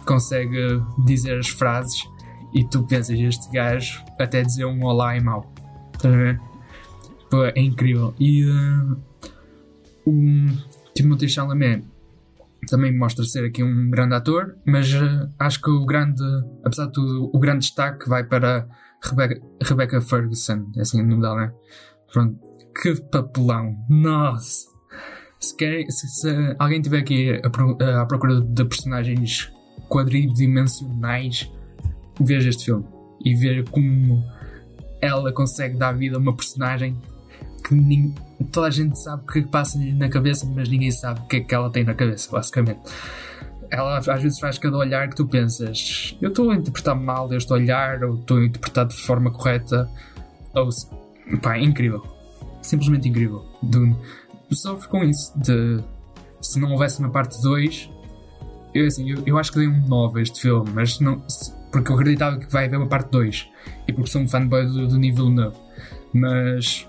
consegue dizer as frases e tu pensas, este gajo até dizer um olá é mau. Estás a ver? É incrível. E uh, o Timothée Chalamet também mostra ser aqui um grande ator, mas uh, acho que o grande, apesar de tudo, o grande destaque vai para Rebecca, Rebecca Ferguson, é assim o nome dela, né? Pronto, que papelão! Nossa! Se, se, se alguém tiver aqui à procura de personagens quadridimensionais veja este filme e ver como ela consegue dar vida a uma personagem que nem, toda a gente sabe o que passa-lhe na cabeça, mas ninguém sabe o que é que ela tem na cabeça, basicamente. Ela às vezes faz cada olhar que tu pensas, eu estou a interpretar mal este olhar, ou estou a interpretar de forma correta, ou pá, é incrível. Simplesmente incrível. Do, sofro com isso. De, se não houvesse uma parte 2, eu, assim, eu, eu acho que dei um 9 a este filme, mas não, porque eu acreditava que vai haver uma parte 2 e porque sou um fanboy do, do nível novo. Mas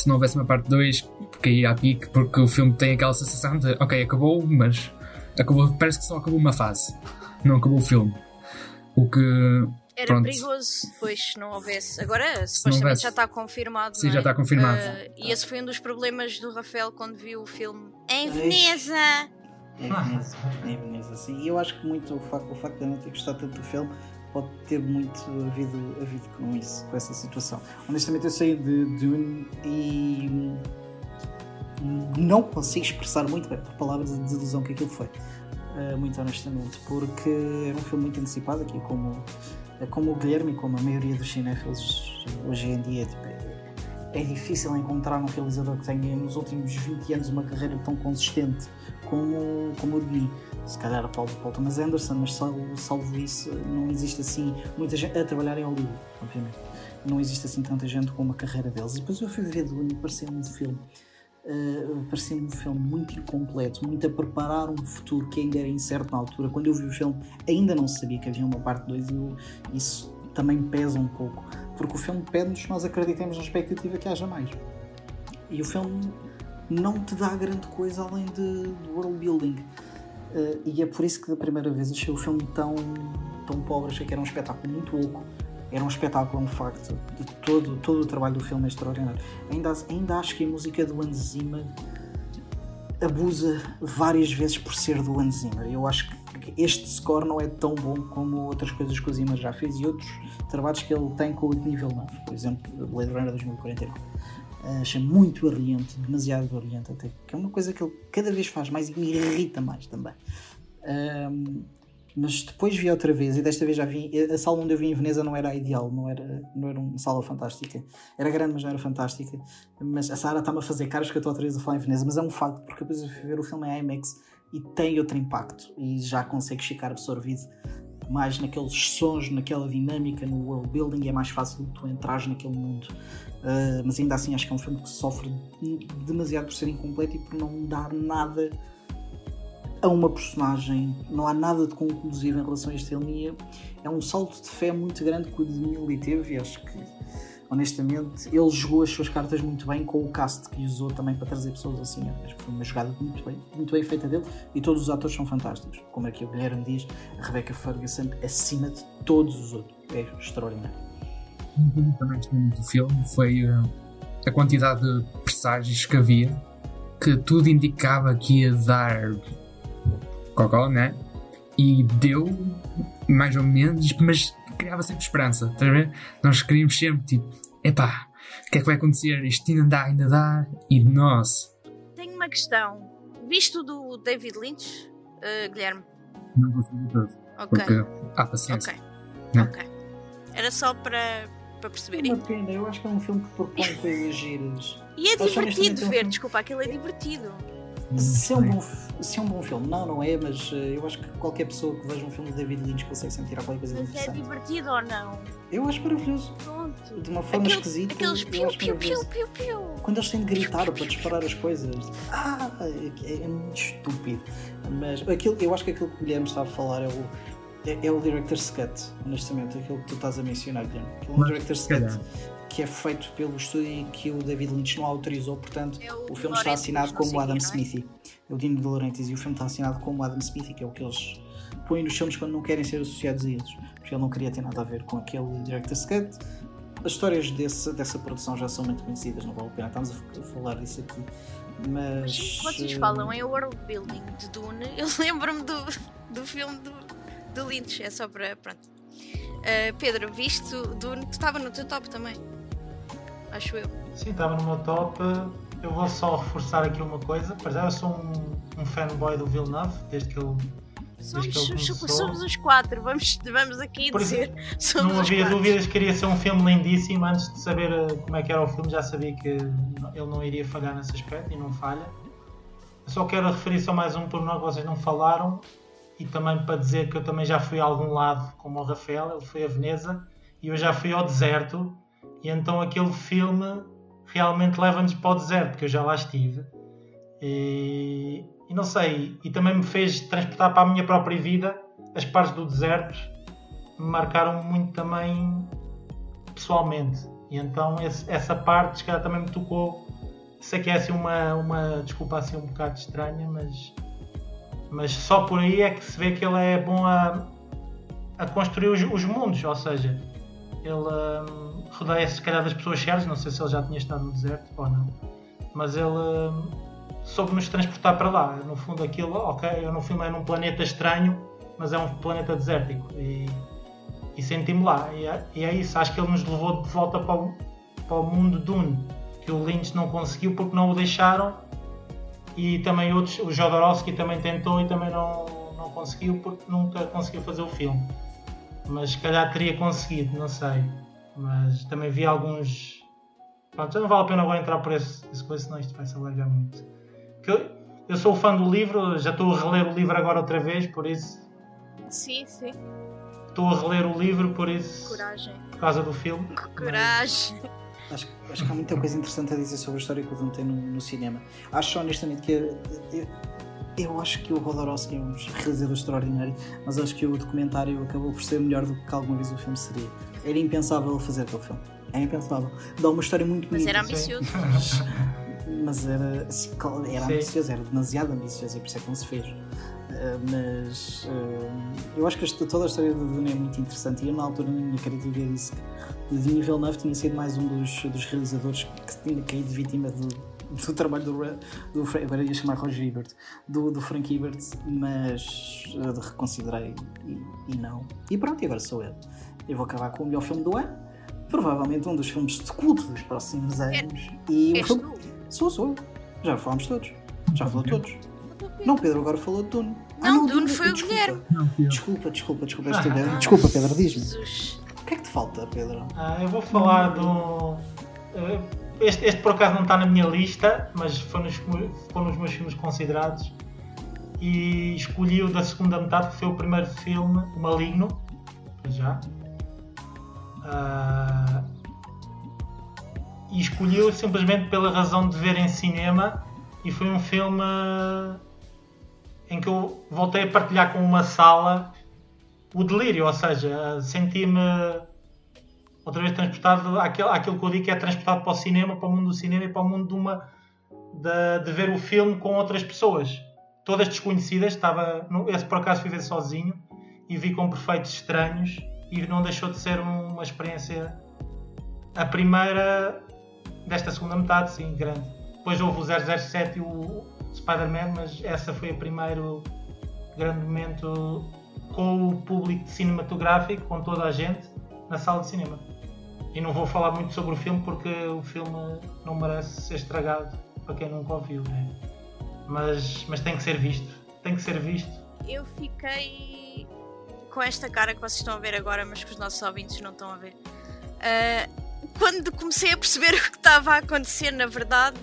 se não houvesse uma parte 2, porque ia a pique, porque o filme tem aquela sensação de ok, acabou, mas acabou, parece que só acabou uma fase, não acabou o filme. O que era Pronto. perigoso depois se não houvesse. Agora, supostamente já está confirmado. Sim, é? já está confirmado. Uh, e esse foi um dos problemas do Rafael quando viu o filme em Veneza em Veneza, em Veneza, sim. E eu acho que muito o facto, o facto de eu não ter gostado tanto do filme pode ter muito havido, havido com isso, com essa situação. Honestamente, eu saí de Dune e não consigo expressar muito bem por palavras a desilusão que aquilo foi. Uh, muito honestamente, porque era um filme muito antecipado aqui, como, como o Guilherme, como a maioria dos cinéfilos hoje em dia. Tipo, é, é difícil encontrar um realizador que tenha nos últimos 20 anos uma carreira tão consistente como, como o mim. Se calhar o Paul, Paul Thomas Anderson, mas salvo, salvo isso, não existe assim muita gente a trabalhar em Hollywood, obviamente. Não existe assim tanta gente com uma carreira deles. E depois eu fui ver Dune e parecia-me um filme. Uh, parecia-me um filme muito incompleto, muito a preparar um futuro que ainda era incerto na altura. Quando eu vi o filme, ainda não sabia que havia uma parte 2 e isso também pesa um pouco, porque o filme pede-nos que nós acreditemos na expectativa que haja mais. E o filme não te dá grande coisa além de, world building. Uh, e é por isso que da primeira vez achei o filme tão, tão pobre, achei que era um espetáculo muito louco. Era um espetáculo, um facto. De todo, todo o trabalho do filme é extraordinário. Ainda, ainda acho que a música do Hans Zimmer abusa várias vezes por ser do Hans Zimmer. Eu acho que este score não é tão bom como outras coisas que o Zimmer já fez e outros trabalhos que ele tem com o nível 9, por exemplo, Blade Runner 2049 achei muito brilhante, demasiado brilhante até, que é uma coisa que ele cada vez faz mais e me irrita mais também. Um, mas depois vi outra vez e desta vez já vi. A sala onde eu vi em Veneza não era a ideal, não era, não era uma sala fantástica. Era grande, mas não era fantástica. Mas a Sara está-me a fazer caras que eu estou outra vez a falar em Veneza, mas é um facto, porque depois fui ver o filme em IMAX e tem outro impacto e já consegue ficar absorvido mais naqueles sons, naquela dinâmica, no world building, é mais fácil tu entrar naquele mundo. Uh, mas ainda assim acho que é um filme que sofre demasiado por ser incompleto e por não dar nada a uma personagem, não há nada de conclusivo em relação a este filme e é um salto de fé muito grande que o Demille teve e acho que honestamente ele jogou as suas cartas muito bem com o cast que usou também para trazer pessoas assim. Acho que foi uma jogada muito bem, muito bem feita dele e todos os atores são fantásticos. Como aqui o Guilherme diz, a Rebecca Ferguson acima de todos os outros. É extraordinário um também gostei muito do filme foi uh, a quantidade de presságios que havia que tudo indicava que ia dar Cocó, né? E deu mais ou menos, mas criava sempre esperança, estás a ver? Nós queríamos sempre, tipo, epá, o que é que vai acontecer? Isto ainda dá, ainda dá, e nós. Tenho uma questão. Visto do David Lynch, uh, Guilherme? Não consegui todo. Ok. Porque há paciência. Ok. Não. Ok. Era só para, para perceber. Não depende, eu acho que é um filme que propõe coisas giras. E é divertido ver, desculpa, aquilo é divertido. Se é, um bom, se é um bom filme, não, não é, mas uh, eu acho que qualquer pessoa que veja um filme de David Lynch consegue sentir qualquer coisa mas interessante. é divertido ou não? Eu acho maravilhoso. Pronto. De uma forma Aquele, esquisita. Aqueles piu, piu, piu, piu, piu. Quando eles têm de gritar para disparar as coisas. Ah, é, é, muito estúpido. Mas aquilo, eu acho que aquilo que o Guilherme está a falar é o, é, é o Director's Cut, honestamente, aquilo que tu estás a mencionar, Guilherme. É um Director's Cut que é feito pelo estúdio e que o David Lynch não autorizou, portanto é o, o, filme está assinado como Adam Smithy. É o Dino de Laurentiis e o filme está assinado como Adam Smithy, que é o que eles põem nos filmes quando não querem ser associados a eles, porque ele não queria ter nada a ver com aquele Director's Cut. As histórias desse, dessa produção já são muito conhecidas, não vale a pena estamos a falar disso aqui. Mas, Mas vocês falam em world building de Dune, eu (laughs) lembro-me do, do filme do, do Lynch, é só para. Pronto. Uh, Pedro, viste Dune? Tu estava no teu top também acho eu. Sim, estava no meu top. Eu vou só reforçar aqui uma coisa. Para já, eu sou um, um fanboy do Villeneuve, desde que ele. Somos, somos os quatro, vamos, vamos aqui Por dizer. Isso, não havia quatro. dúvidas que queria ser um filme lindíssimo. Antes de saber eh, como é que era o filme, já sabia que ele não iria falhar nesse aspecto e não falha. Eu só quero referir só mais um pormenor que vocês não falaram e também para dizer que eu também já fui a algum lado, como o Rafael, ele foi a Veneza e eu já fui ao deserto e então aquele filme realmente leva-nos para o deserto, porque eu já lá estive. E, e, não sei, e também me fez transportar para a minha própria vida as partes do deserto me marcaram muito também pessoalmente. E então esse, essa parte, calhar, também me tocou. Sei que é assim uma, uma desculpa assim um bocado estranha, mas, mas só por aí é que se vê que ele é bom a, a construir os, os mundos, ou seja, ele. Hum, rodeia se calhar das pessoas certas, não sei se ele já tinha estado no deserto ou não, mas ele hum, soube nos transportar para lá. No fundo, aquilo, ok, eu no filme é num planeta estranho, mas é um planeta desértico e, e senti-me lá. E é, e é, isso, acho que ele nos levou de volta para o, para o mundo Dune, que o Lynch não conseguiu porque não o deixaram e também outros, o Jodorowsky também tentou e também não, não conseguiu porque nunca conseguiu fazer o filme. Mas se calhar teria conseguido, não sei. Mas também vi alguns. Pronto, já não vale a pena agora entrar por esse, esse coisa, senão isto vai se alargar muito. eu, eu sou fã do livro, já estou a reler o livro agora outra vez, por isso. Sim, sim. Estou a reler o livro, por isso. Coragem. Por causa do filme. Coragem. Acho, acho que há muita coisa interessante a dizer sobre a história que o Dune tem no, no cinema. Acho honestamente que. Eu, eu acho que o Rodorowski é um realizador extraordinário, mas acho que o documentário acabou por ser melhor do que alguma vez o filme seria. Era impensável fazer aquele filme. É impensável. Dá uma história muito bonita. Mas era ambicioso. (laughs) mas era, era ambicioso, era demasiado ambicioso e por isso é que não se fez. Uh, mas uh, eu acho que esta, toda a história do Dune é muito interessante e eu na altura na minha criativa disse que o Denis Villeneuve tinha sido mais um dos, dos realizadores que tinha caído vítima do, do trabalho do, do agora ia chamar Roger Ebert do, do Frank Ebert mas uh, reconsiderei e, e, não e pronto, e agora sou eu eu vou acabar com o melhor filme do ano, provavelmente um dos filmes de culto dos próximos anos. É, e o filme... Sou, sou. Já falámos todos. Já falou todos. Não, Pedro agora falou de Dune. Não, ah, não Dune foi o Guilherme. Desculpa, desculpa, desculpa, desculpa, desculpa Pedro, diz-me. O que é que te falta, Pedro? Ah, eu vou falar do. Eh, este, este por acaso não está na minha lista, mas foi nos, foi nos meus filmes considerados. E escolhi o da segunda metade, que foi o primeiro filme, O Maligno. Já. Uh, e escolhi-o simplesmente pela razão de ver em cinema. E foi um filme em que eu voltei a partilhar com uma sala o delírio, ou seja, senti-me outra vez transportado àquilo, àquilo que eu digo que é transportado para o cinema, para o mundo do cinema e para o mundo de, uma, de, de ver o filme com outras pessoas, todas desconhecidas. Estava, esse por acaso fui ver sozinho e vi com perfeitos estranhos e não deixou de ser uma experiência a primeira desta segunda metade, sim, grande. Depois houve o 007 e o Spider-Man, mas essa foi o primeiro grande momento com o público cinematográfico, com toda a gente, na sala de cinema. E não vou falar muito sobre o filme porque o filme não merece ser estragado para quem nunca ouviu, né? mas, mas tem que ser visto. Tem que ser visto. Eu fiquei com esta cara que vocês estão a ver agora, mas que os nossos ouvintes não estão a ver. Uh, quando comecei a perceber (laughs) o que estava a acontecer, na verdade,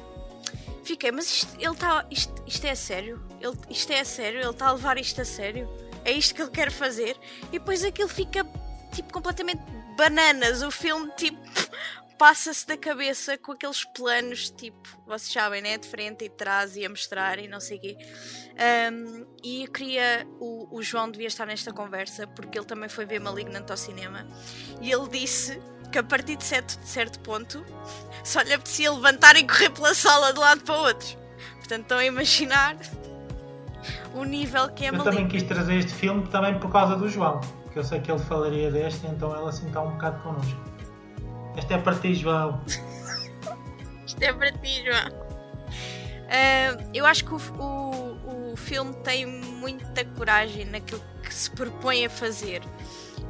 fiquei, mas isto, ele tá, isto, isto é sério? Ele, isto é sério? Ele está a levar isto a sério? É isto que ele quer fazer? E depois aquilo fica tipo completamente bananas. O filme, tipo, (laughs) passa-se da cabeça com aqueles planos, tipo, vocês sabem, né? De frente e de trás e a mostrar e não sei o quê. Um, e eu queria. O, o, João devia estar nesta conversa porque ele também foi ver Malignant ao cinema e ele disse que a partir de certo, de certo ponto só lhe apetecia levantar e correr pela sala de um lado para o outro. Portanto, estão a imaginar o nível que é Eu também quis trazer este filme também por causa do João porque eu sei que ele falaria deste, então ela assim está um bocado connosco. Este é para ti, João. (laughs) Isto é para ti, João. Uh, eu acho que o, o, o filme tem muita coragem naquilo que se propõe a fazer.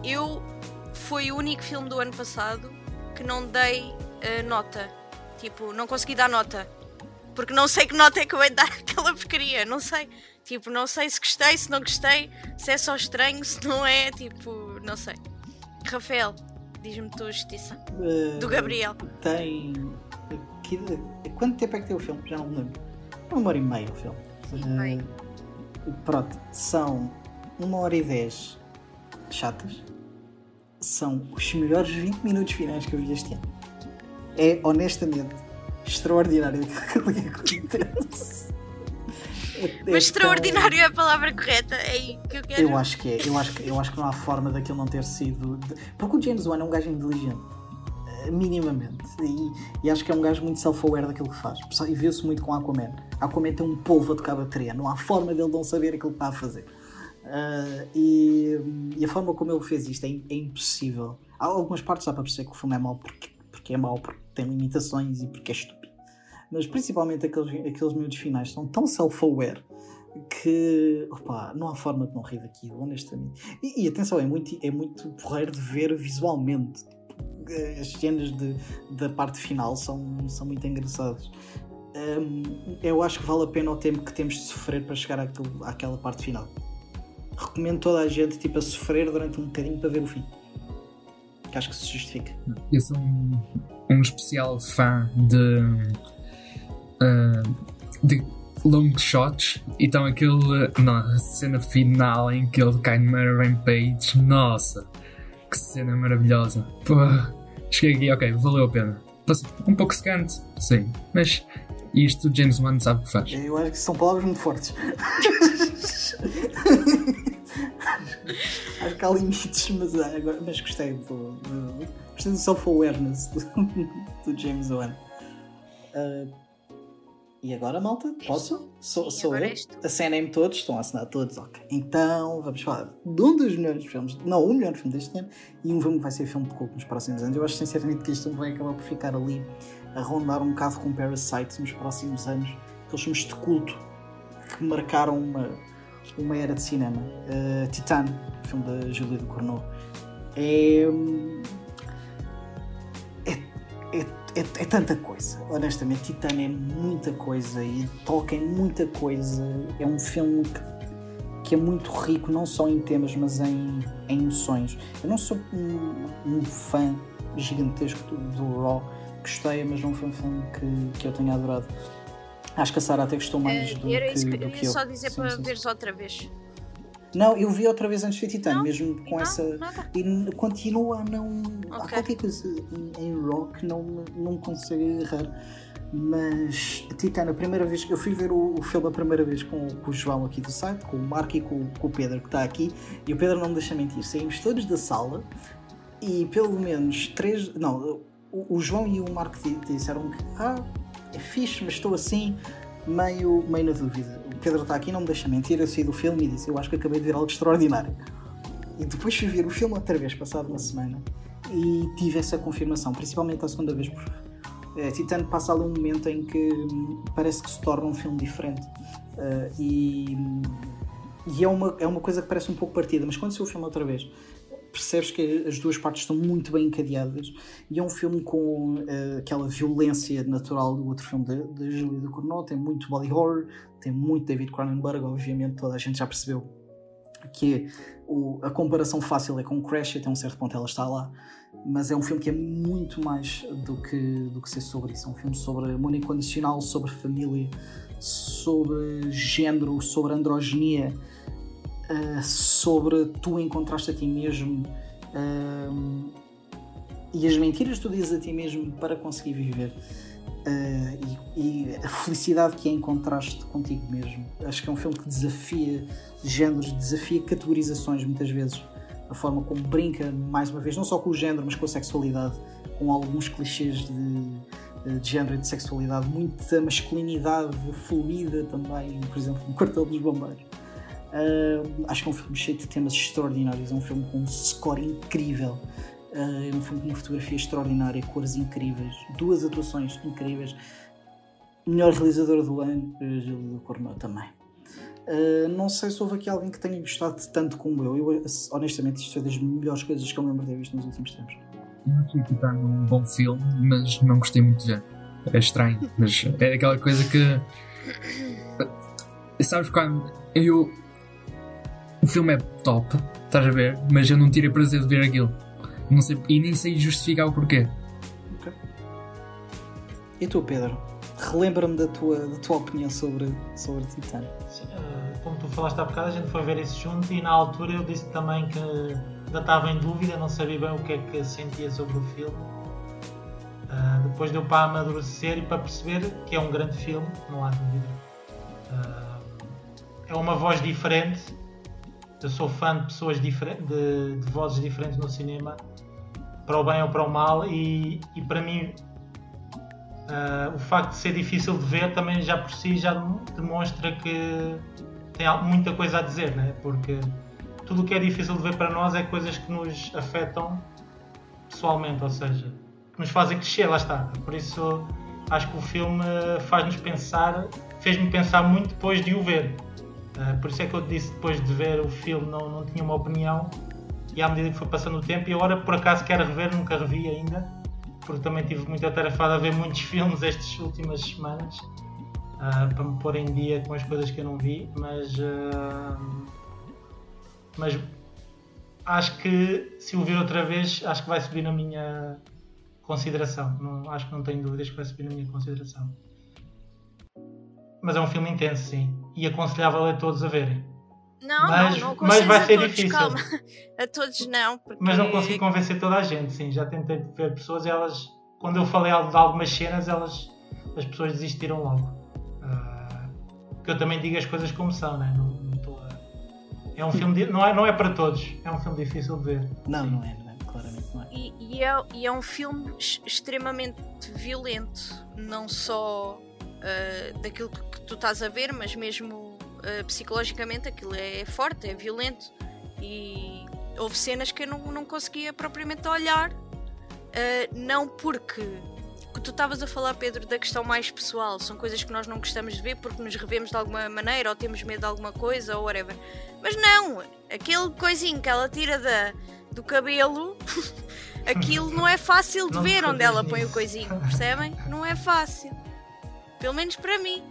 Eu foi o único filme do ano passado que não dei uh, nota. Tipo, não consegui dar nota. Porque não sei que nota é que eu vou dar (laughs) aquela porcaria. Não sei. Tipo, não sei se gostei, se não gostei, se é só estranho, se não é, tipo, não sei. Rafael, diz-me tua justiça. Uh, Do Gabriel. Tem. Que... Quanto tempo é que tem o filme? Já não me lembro. Uma hora e meia o filme. Uh, pronto, são uma hora e dez chatas. São os melhores 20 minutos finais que eu vi este ano. É honestamente extraordinário (laughs) aquilo que acontece. É, Mas é extraordinário é a palavra correta, é aí que eu quero. Eu acho que é, eu acho que, eu acho que não há forma daquilo não ter sido. Porque o James Wan é um gajo inteligente, eh, minimamente, e, e, acho que é um gajo muito self-aware daquilo que faz. E vê-se muito com Aquaman. Aquaman tem um polvo a tocar bateria, não há forma dele não saber aquilo que está a fazer. Uh, e, e, a forma como ele fez isto é, é, impossível. Há algumas partes dá para perceber que o filme é mau porque, porque é mau, porque tem limitações e porque é estúpido mas principalmente aqueles, aqueles minutos finais são tão self-aware que opa, não há forma de não rir daquilo, honestamente. E, e, atenção, é muito, é muito porreiro de ver visualmente. As cenas de, da parte final são, são muito engraçadas. Um, eu acho que vale a pena o tempo que temos de sofrer para chegar àquele, àquela parte final. Recomendo toda a gente tipo, a sofrer durante um bocadinho para ver o fim. Que acho que se justifica. Eu sou um, um especial fã de uh, de long shots. Então aquele na cena final em que ele cai numa rampage. Nossa, que cena maravilhosa. Pô, cheguei aqui, ok, valeu a pena. Um pouco secante, sim, mas isto James Wan sabe o que faz. Eu acho que são palavras muito fortes. (laughs) acho que há limites, mas, ah, agora, mas gostei do, do, gostei do self-awareness do, do James Wan. Uh, e agora, malta, posso? Sou, sou eu? Acenem-me todos, estão a assinar todos, ok. Então, vamos falar de um dos melhores filmes, não, o melhor filme deste ano, e um filme que vai ser filme de culto nos próximos anos. Eu acho sinceramente que este filme vai acabar por ficar ali a rondar um bocado com Parasite nos próximos anos, aqueles filmes de culto que marcaram uma, uma era de cinema. Uh, Titan, filme da Julia de Corneau. É, é, é, é, é, tanta coisa, honestamente. Titã é muita coisa e toca em muita coisa. É um filme que, que, é muito rico, não só em temas, mas em, em emoções. Eu não sou um, um fã gigantesco do, do Raw, gostei, mas não foi um filme que, que eu tenha adorado. Acho que a Sara até gostou mais uh, do, era que, isso do que eu. só dizer sim, para sim. veres outra vez. Não, eu vi outra vez antes de Titã, mesmo com não, essa. Nada. E continua a não. Okay. Há qualquer coisa em, em rock não, não consigo errar. Mas Titã, a primeira vez. Eu fui ver o, o filme a primeira vez com, com, o João aqui do site, com o Marco e com, com, o Pedro que está aqui. E o Pedro não me deixa mentir. Saímos todos da sala e pelo menos três. Não, o, João e o Marco disseram que. Ah, é fixe, mas estou assim, meio, meio na dúvida. O Pedro está aqui, não me deixa mentir. Eu saí do filme e disse: Eu acho que acabei de ver algo extraordinário. E depois fui ver o filme outra vez, passado uma semana, e tive essa confirmação, principalmente a segunda vez, porque é, Titano passa ali um momento em que hum, parece que se torna um filme diferente. Uh, e, e é, uma, é uma coisa que parece um pouco partida, mas quando se o filme outra vez, percebes que as duas partes estão muito bem encadeadas e é um filme com uh, aquela violência natural do outro filme da Julia de Cournot, tem muito body horror, tem muito David Cronenberg, obviamente toda a gente já percebeu que o, a comparação fácil é com Crash, até um certo ponto ela está lá, mas é um filme que é muito mais do que, do que ser sobre isso. É um filme sobre amor incondicional, sobre família, sobre género, sobre androginia, uh, sobre tu encontraste a ti mesmo uh, e as mentiras que tu dizes a ti mesmo para conseguir viver. Uh, e, e, a felicidade que é encontraste contigo mesmo. Acho que é um filme que desafia géneros, desafia categorizações muitas vezes. A forma como brinca, mais uma vez, não só com o género, mas com a sexualidade, com alguns clichês de, de género e de sexualidade, muita masculinidade fluida também, por exemplo, no Quartel dos Bombeiros. Uh, acho que é um filme cheio de temas extraordinários, é um filme com um score incrível. Uh, é um filme com uma fotografia extraordinária, cores incríveis, duas atuações incríveis. Melhor realizador do ano, Gil Cornel também. Uh, não sei se houve aqui alguém que tenha gostado tanto como eu. eu. Honestamente, isto foi das melhores coisas que eu me lembro de ter visto nos últimos tempos. Eu achei que está num bom filme, mas não gostei muito ver. É estranho, mas é aquela coisa que. Sabes quando eu. O filme é top, estás a ver, mas eu não tirei prazer de ver aquilo. Não sei, e nem sei justificar o porquê. Ok. E tu, Pedro? Relembra-me da tua, da tua opinião sobre, sobre Titan. Sim, uh, como tu falaste há bocado, a gente foi ver isso junto e na altura eu disse também que ainda estava em dúvida, não sabia bem o que é que sentia sobre o filme. Uh, depois deu para amadurecer e para perceber que é um grande filme, não há dúvida. Uh, é uma voz diferente. Eu sou fã de pessoas diferentes, de, de vozes diferentes no cinema para o bem ou para o mal, e, e para mim uh, o facto de ser difícil de ver também já por si já demonstra que tem muita coisa a dizer, né? porque tudo o que é difícil de ver para nós é coisas que nos afetam pessoalmente, ou seja, que nos fazem crescer, lá está. Por isso acho que o filme faz-nos pensar, fez-me pensar muito depois de o ver. Uh, por isso é que eu disse depois de ver o filme não, não tinha uma opinião e à medida que foi passando o tempo, e agora por acaso quero rever, nunca revi ainda, porque também tive muito atarefado a ver muitos (laughs) filmes estas últimas semanas uh, para me pôr em dia com as coisas que eu não vi, mas, uh, mas acho que se o vir outra vez, acho que vai subir na minha consideração. Não, acho que não tenho dúvidas que vai subir na minha consideração. Mas é um filme intenso, sim, e aconselhável a todos a verem. Não, mas, não, não mas vai ser todos, difícil. Calma. (laughs) A todos não. Porque... Mas não consegui convencer toda a gente, sim. Já tentei ver pessoas e elas, quando eu falei de algumas cenas, elas, as pessoas desistiram logo. Uh, que eu também digo as coisas como são, né? não, não estou a... É um filme, de... não, é, não é para todos, é um filme difícil de ver. Não, sim. não é, não é, claramente não é. E, e, é, e é um filme extremamente violento, não só uh, daquilo que tu estás a ver, mas mesmo uh, psicologicamente aquilo é forte, é violento. E houve cenas que eu não, não conseguia propriamente olhar, uh, não porque que tu estavas a falar, Pedro, da questão mais pessoal, são coisas que nós não gostamos de ver porque nos revemos de alguma maneira ou temos medo de alguma coisa ou whatever. Mas não, aquele coisinho que ela tira da, do cabelo, (laughs) aquilo não é fácil de Não ver onde ela põe o coisinho, percebem? Não é fácil. Pelo menos para mim.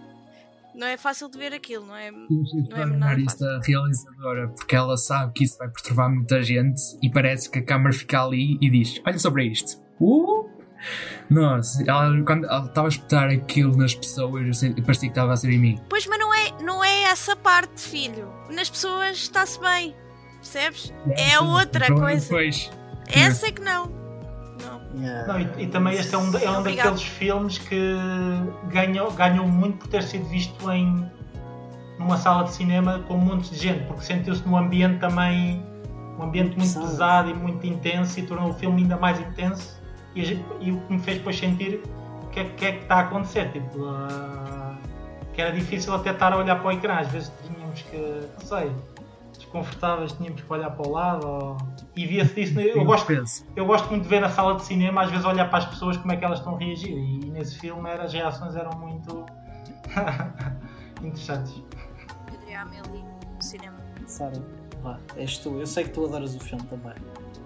Não é fácil de ver aquilo, não é? É nada isso da realizadora, porque ela sabe que isso vai perturbar muita gente e parece que a câmara fica ali e diz: Olha sobre isto. Uh! Nossa, ela, quando ela estava a espetar aquilo nas pessoas, eu sei- parecia que estava a ser em mim. Pois, mas não é, não é essa parte, filho. Nas pessoas está-se bem. Percebes? É sim, outra o problema coisa. Depois, Essa é que não. Não. Yeah. Não, e, e também este é um, é um Obrigado. daqueles filmes que ganham, ganham muito por ter sido visto em numa sala de cinema com montes de gente, porque sentiu-se num ambiente também um ambiente muito Pesado. pesado e muito intenso e tornou o filme ainda mais intenso e, e o que me fez depois sentir o que é, que é que está a acontecer, tipo, ah, que era difícil até estar a olhar para o ecrã, às vezes tínhamos que, não sei, desconfortáveis, tínhamos que olhar para o lado ou- e via-se disso, eu eu gosto penso. eu gosto muito de ver na sala de cinema, às vezes olhar para as pessoas como é que elas estão a reagir. E nesse filme era, as reações eram muito (laughs) interessantes. Pedro e a Amélie no cinema. Sara, vá, és tu. Eu sei que tu adoras o filme também.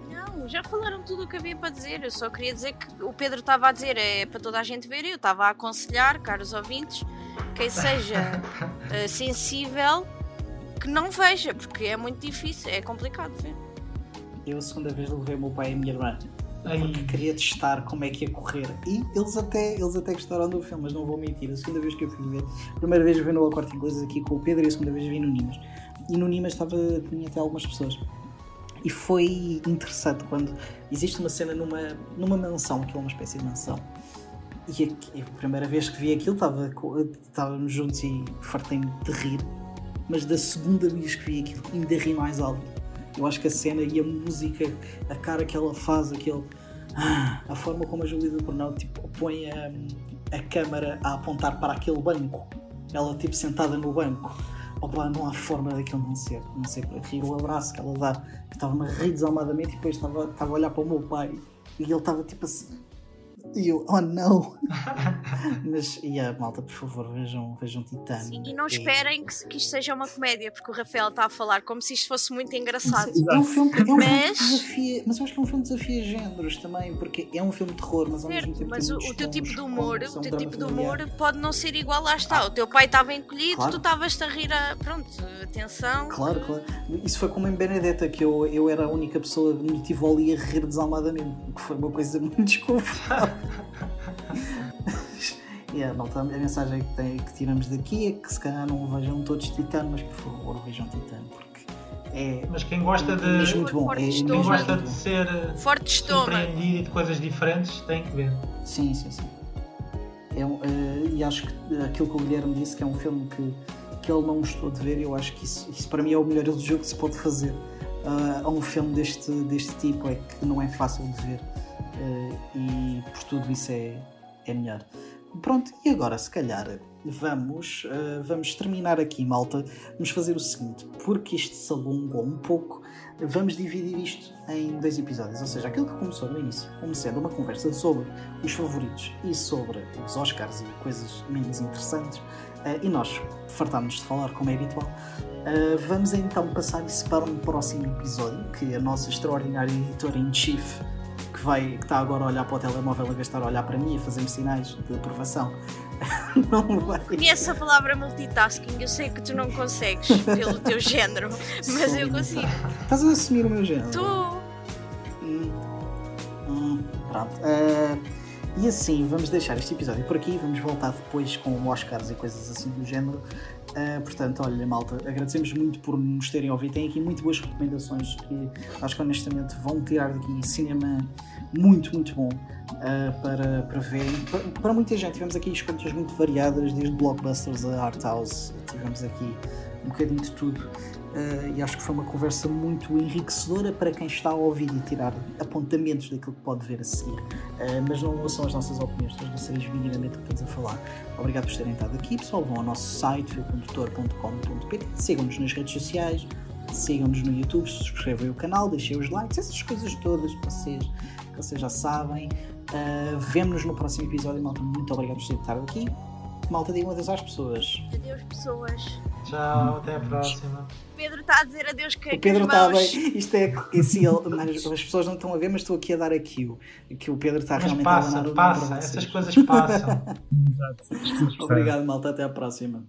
Não, já falaram tudo o que havia para dizer. Eu só queria dizer que o Pedro estava a dizer é para toda a gente ver. Eu estava a aconselhar, caros ouvintes, quem seja (laughs) eh, sensível que não veja, porque é muito difícil, é complicado ver. Eu a segunda vez levei o meu pai e a minha irmã porque queria testar como é que ia correr. E eles até, eles até gostaram do filme, mas não vou mentir. A segunda vez que eu fui ver, a primeira vez vi no El Corte Inglês aqui com o Pedro e a segunda vez vi no Nimas. E no Nimas estava, tinha até algumas pessoas. E foi interessante quando existe uma cena numa, numa mansão, que é uma espécie de mansão. E a, a primeira vez que vi aquilo estava, estávamos juntos e fartei-me de rir. Mas da segunda vez que vi aquilo ainda ri mais alto. Eu acho que a cena e a música, a cara que ela faz, aquele. ah, a forma como a Julia Coronel tipo, põe a, a câmara a apontar para aquele banco. Ela tipo sentada no banco. Opa, não há forma daquilo não ser. Não sei para rir o abraço que ela dá. Estava-me a rir desalmadamente e depois estava, estava a olhar para o meu pai e ele estava tipo assim. E eu, oh não! (laughs) Mas, e a malta, por favor, vejam, vejam Titano. Sim, e não É- esperem que, que isto seja uma comédia, porque o Rafael está a falar como se isto fosse muito engraçado. É um filme, é um filme Mas- que desafia, mas eu acho que é um filme que desafia géneros também, porque é um filme de terror, mas ao mesmo tempo mas tem o, muitos o teu tipo de humor, é o teu tipo de humor pode não ser igual, lá está. O teu pai estava encolhido, Claro. tu estavas-te a rir a. Pronto, atenção. Claro, claro. Isso foi como em Benedetta, que eu, eu era a única pessoa que me tive ali a rir desalmadamente, que foi uma coisa (laughs) muito desconfortável. (laughs) a, malta, a mensagem que, tem, que tiramos daqui é que se calhar não vejam todos Titano, mas por favor vejam Titano, porque é, mas quem gosta é de, mesmo muito bom. É, é quem gosta de ser Forte estômago. surpreendido e de coisas diferentes tem que ver. Sim, sim, sim. É eh, e acho que aquilo que o Guilherme disse, que é um filme que, que ele não gostou de ver, eu acho que isso, isso para mim é o melhor elogio que se pode fazer ah, a um filme deste, deste tipo, é que não é fácil de ver. Eh, e por tudo isso é, é melhor. Pronto, e agora se calhar vamos, ah, vamos terminar aqui, malta. Vamos fazer o seguinte, porque isto se alongou um pouco, vamos dividir isto em dois episódios. Ou seja, aquilo que começou no início, como sendo uma conversa sobre os favoritos e sobre os Oscars e coisas menos interessantes, eh, e nós fartámos de falar como é habitual. eh, vamos então passar isso para um próximo episódio, que a nossa extraordinária editora em chief, que, vai, que está agora a olhar para o telemóvel a gastar a olhar para mim, a fazer-me sinais de aprovação, (laughs) não vai. Conheço a palavra multitasking, eu sei que tu não consegues (laughs) pelo teu género, mas eu consigo. Estás a assumir o meu género? Tu. Hum, hum, pronto. Ah, e assim, vamos deixar este episódio por aqui. Vamos voltar depois com Oscars e coisas assim do género. Ah, portanto, olha, malta, agradecemos muito por nos terem ouvido. Tem aqui muito boas recomendações que acho que honestamente vão tirar daqui cinema muito, muito bom ah, para, para verem. Para, para muita gente, tivemos aqui escolhas muito variadas, desde blockbusters a art house. Tivemos aqui um bocadinho de tudo. Uh, e acho que foi uma conversa muito enriquecedora para quem está a ouvir e tirar apontamentos daquilo que pode ver a seguir. Uh, mas não são as nossas opiniões, nós não sabemos minimamente o que estamos a falar. Obrigado por terem estado aqui, pessoal. Vão ao nosso site, filcondutor.com.pt, sigam-nos nas redes sociais, sigam-nos no YouTube, subscrevam o canal, deixem os likes, essas coisas todas que vocês, que vocês já sabem. Uh, Vemo-nos no próximo episódio, malta. Muito obrigado por terem estado aqui. Malta, digam adeus às pessoas. Adeus, pessoas. Tchau, até a próxima. O Pedro está a dizer adeus que O Pedro está bem. Isto é. Ele- as pessoas não estão a ver, mas estou aqui a dar aqui o. Que o Pedro está Mas realmente a passa, nome passa, para essas coisas passam. Exato. (laughs) Obrigado, malta. Até à próxima.